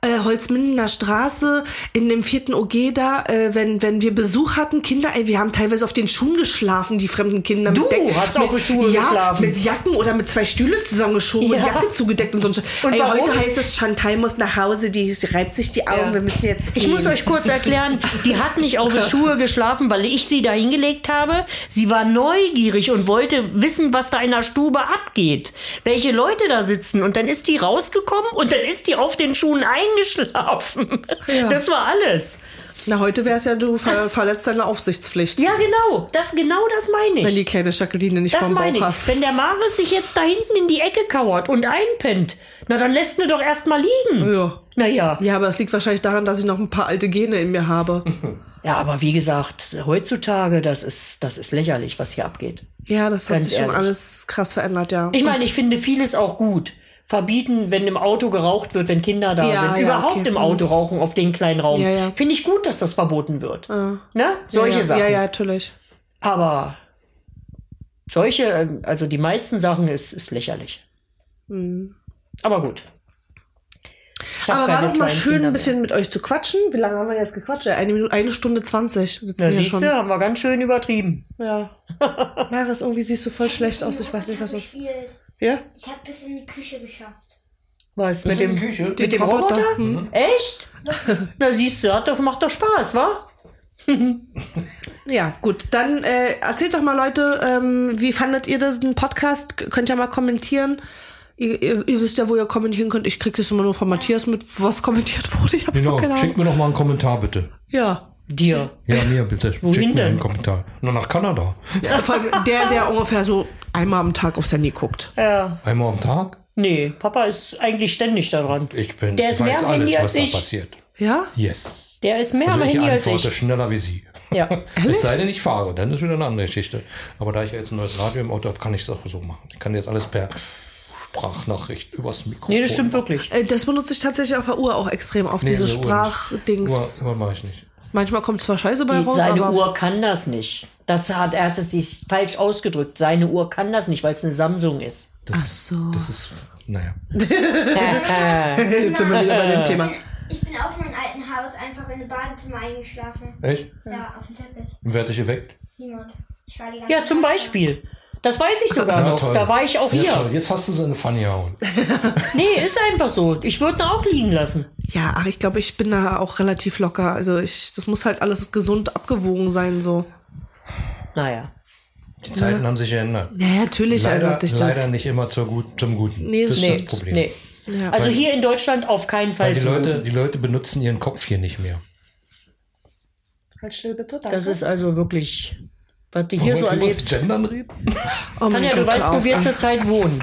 äh, Holzmindener Straße in dem vierten OG da, äh, wenn, wenn wir Besuch hatten, Kinder, ey, wir haben teilweise auf den Schuhen geschlafen, die fremden Kinder. Du mit hast mit, auf den Schuhe ja, geschlafen. mit Jacken oder mit zwei Stühle zusammengeschoben Ja. und Jacke zugedeckt und so. Und ey, warum? heute heißt es, Chantal muss nach Hause, die, die reibt sich die Augen, Ja. wir müssen jetzt Ich gehen. muss euch kurz erklären, die hat nicht auf die Schuhe geschlafen, weil ich sie da hingelegt habe. Sie war neugierig und wollte wissen, was da in der Stube abgeht. Welche Leute da sitzen. Und dann ist die rausgekommen und dann ist die auf den Schuhen eingeschlafen. Das war alles. Na, heute wäre es ja, du ver verletzt deine Aufsichtspflicht. Ja, genau. Das, genau das meine ich. Wenn die kleine Jacqueline nicht Das vom meine Bauch ich. hast. Wenn der Maris sich jetzt da hinten in die Ecke kauert und einpennt, na dann lässt mir doch erstmal liegen. Ja. Naja. Ja, aber das liegt wahrscheinlich daran, dass ich noch ein paar alte Gene in mir habe. Ja, aber wie gesagt, heutzutage, das ist, das ist lächerlich, was hier abgeht. Ja, das hat Ganz sich schon ehrlich. alles krass verändert, ja. Ich meine, ich finde vieles auch gut. Verbieten, wenn im Auto geraucht wird, wenn Kinder da Ja, sind. ja, Überhaupt okay. im Auto rauchen auf den kleinen Raum. Ja, ja. Finde ich gut, dass das verboten wird. Ne? Solche Sachen. Ja, ja, natürlich. Aber solche, ähm, also die meisten Sachen ist, ist lächerlich. Aber gut. Ich. Aber war doch mal schön, Kinder ein bisschen mit euch zu quatschen. Wie lange haben wir jetzt gequatscht? Eine Minute, eine Stunde zwanzig sitzen wir Na, hier siehst du, schon. haben wir ganz schön übertrieben. Ja. Maris, irgendwie siehst du voll schlecht aus. Ich weiß nicht, was das ist. gespielt. Ja? Ich habe bis in die Küche geschafft. Was? Mit dem, Küche? mit Den dem Roboter? Roboter? Mhm. Echt? Na siehst du, hat doch, macht doch Spaß, wa? Ja, gut. Dann äh, erzählt doch mal, Leute, ähm, wie fandet ihr diesen Podcast? Könnt ihr mal kommentieren. Ihr, ihr, ihr wisst ja, wo ihr kommentieren könnt. Ich krieg das immer nur von Matthias mit, was kommentiert wurde. Ich Genau, keine Ahnung. schickt mir doch mal einen Kommentar bitte. Ja. Dir. Ja, mir bitte. Wohin schickt mir denn? einen Kommentar. Nur nach Kanada. Vor allem der, der ungefähr so einmal am Tag aufs Handy guckt. Ja. Einmal am Tag? Nee, Papa ist eigentlich ständig da dran. Ich bin, Der ich ist mehr weiß am alles, Handy was als da ich. passiert. Ja? Yes. Der ist mehr Also am ich Handy als antworte ich. schneller wie Sie. Ja. Es sei denn, ich fahre, dann ist wieder eine andere Geschichte. Aber da ich ja jetzt ein neues Radio im Auto habe, kann ich es auch so machen. Ich kann jetzt alles per Sprachnachricht übers Mikrofon. Nee, das stimmt wirklich. Äh, Das benutze ich tatsächlich auf der Uhr auch extrem auf Nee, diese eine. Sprachdings. Uhr, Uhr mache ich nicht. Manchmal kommt zwar Scheiße bei raus, Seine aber Uhr kann das nicht. Das hat, er hat es sich falsch ausgedrückt. Seine Uhr kann das nicht, weil es eine Samsung ist. Das, Ach so. Das ist, naja. jetzt sind wir wieder bei dem Thema. Ich bin auch in meinem alten Haus einfach in einem Badezimmer eingeschlafen. Echt? Ja, auf dem Teppich. Und wer hat dich geweckt? Niemand. Ich war die ganze Ja, zum Beispiel. Das weiß ich sogar Na, noch. toll. Da war ich auch Ja, hier. toll. Jetzt hast du so eine Pfanne gehauen. Nee, ist einfach so. Ich würde ihn auch liegen lassen. Ja, ach, ich glaube, ich bin da auch relativ locker. Also ich, das muss halt alles gesund abgewogen sein, so. Naja. Die Zeiten haben sich geändert. Ja, natürlich Leider, ändert sich das. leider nicht immer zur gut, zum Guten. Nee, das ist nee, das Problem. Nee. Ja. Also hier in Deutschland auf keinen Fall Weil die Leute, die Leute benutzen ihren Kopf hier nicht mehr. Halt still bitte, danke. Das ist also wirklich, was du hier Wollen so erlebst. Gendern reden? oh Tanja, du Gott, weißt, wo wir zurzeit wohnen.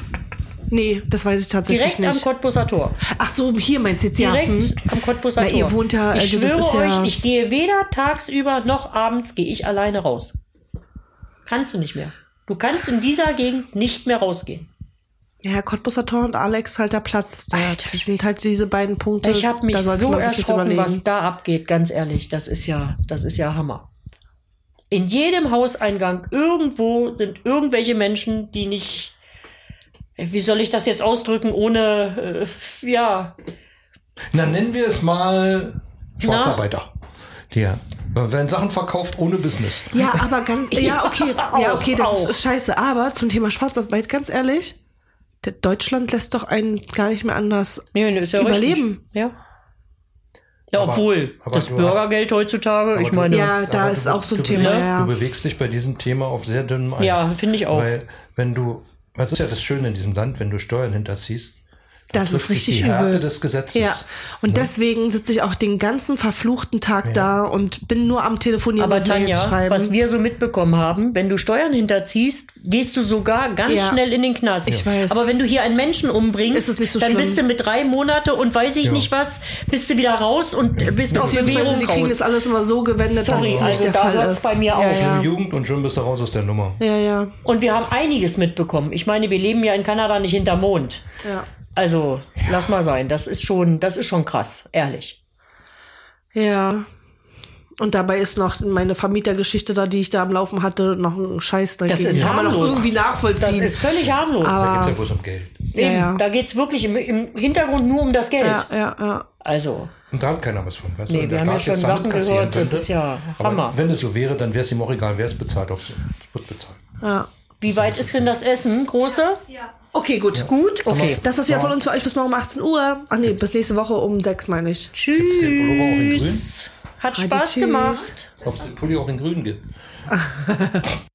Nee, das weiß ich tatsächlich Direkt am nicht. Cottbuser Tor. Ach so, hier meinst du jetzt ja. Direkt hm. am Cottbuser Na, Tor. ihr wohnt ich also das schwöre ist ja- euch, ich gehe weder tagsüber noch abends gehe ich alleine raus. Kannst du nicht mehr. Du kannst in dieser Gegend nicht mehr rausgehen. Ja, Cottbuser Tor und Alex halt der Platz. Der, Alter das sind halt diese beiden Punkte. Ich habe mich da so erschrocken, was da abgeht, ganz ehrlich. Das ist ja, das ist ja Hammer. In jedem Hauseingang irgendwo sind irgendwelche Menschen, die nicht, wie soll ich das jetzt ausdrücken, ohne, äh, ja, Na, nennen wir es mal Schwarzarbeiter. Ja. Da werden Sachen verkauft ohne Business. Ja, aber ganz, ja, okay, ja, okay, das auch. ist scheiße. Aber zum Thema Schwarzarbeit, ganz ehrlich, Deutschland lässt doch einen gar nicht mehr anders nee, nee, ist ja überleben. Richtig. Ja. Ja, Aber- obwohl, aber das Bürgergeld heutzutage, ich meine, Ja, da ist du- auch so ein Thema, Bewegst, ja. Du bewegst dich bei diesem Thema auf sehr dünnem Eis. Ja, finde ich auch. Weil, wenn du, was ist ja das Schöne in diesem Land, wenn du Steuern hinterziehst, Das ist richtig die Härte übel. des Gesetzes. Ja, und deswegen sitze ich auch den ganzen verfluchten Tag da und bin nur am Telefonieren Aber und Tanja, schreiben. was wir so mitbekommen haben, wenn du Steuern hinterziehst, gehst du sogar ganz Ja. schnell in den Knast. Ich weiß. Aber wenn du hier einen Menschen umbringst, Ist es nicht so dann schlimm. bist du mit drei Monate und weiß ich Ja. nicht was, bist du wieder raus und bist auf Beziehungsweise Bewährung die kriegen das alles immer so gewendet, Sorry, dass es nicht also der da Fall ist. bei mir ja, auf. Ja, Jugend und schon bist du raus aus der Nummer. ja, ja, Und wir haben einiges mitbekommen. Ich meine, wir leben ja in Kanada nicht hinter Mond. ja. Also, lass mal sein. Das ist schon, das ist schon krass, ehrlich. Ja. Und dabei ist noch meine Vermietergeschichte da, die ich da am Laufen hatte, noch ein Scheiß dagegen. Das ist kann man noch harmlos. irgendwie Das nachvollziehen. ist völlig harmlos. Da geht's ja bloß um Geld. ja, Eben, ja. Da geht's wirklich im, im Hintergrund nur um das Geld. ja, ja, ja. Also, Und da hat keiner was von. Weißt Nee, du? Wenn wir haben ja schon Sachen gehört, das könnte, ist ja aber Hammer. Wenn es so wäre, dann wäre es ihm auch egal, wer es bezahlt. Ob es wird bezahlt. ja. wie weit ist denn das Essen? Große? Ja. Okay, gut. Gut? Okay. Das ist ja von uns für euch bis morgen um 18 Uhr. Ach nee, bis nächste Woche um 6, meine ich. Tschüss. Hat Spaß gemacht. Ob es den Pulli auch in grün gibt?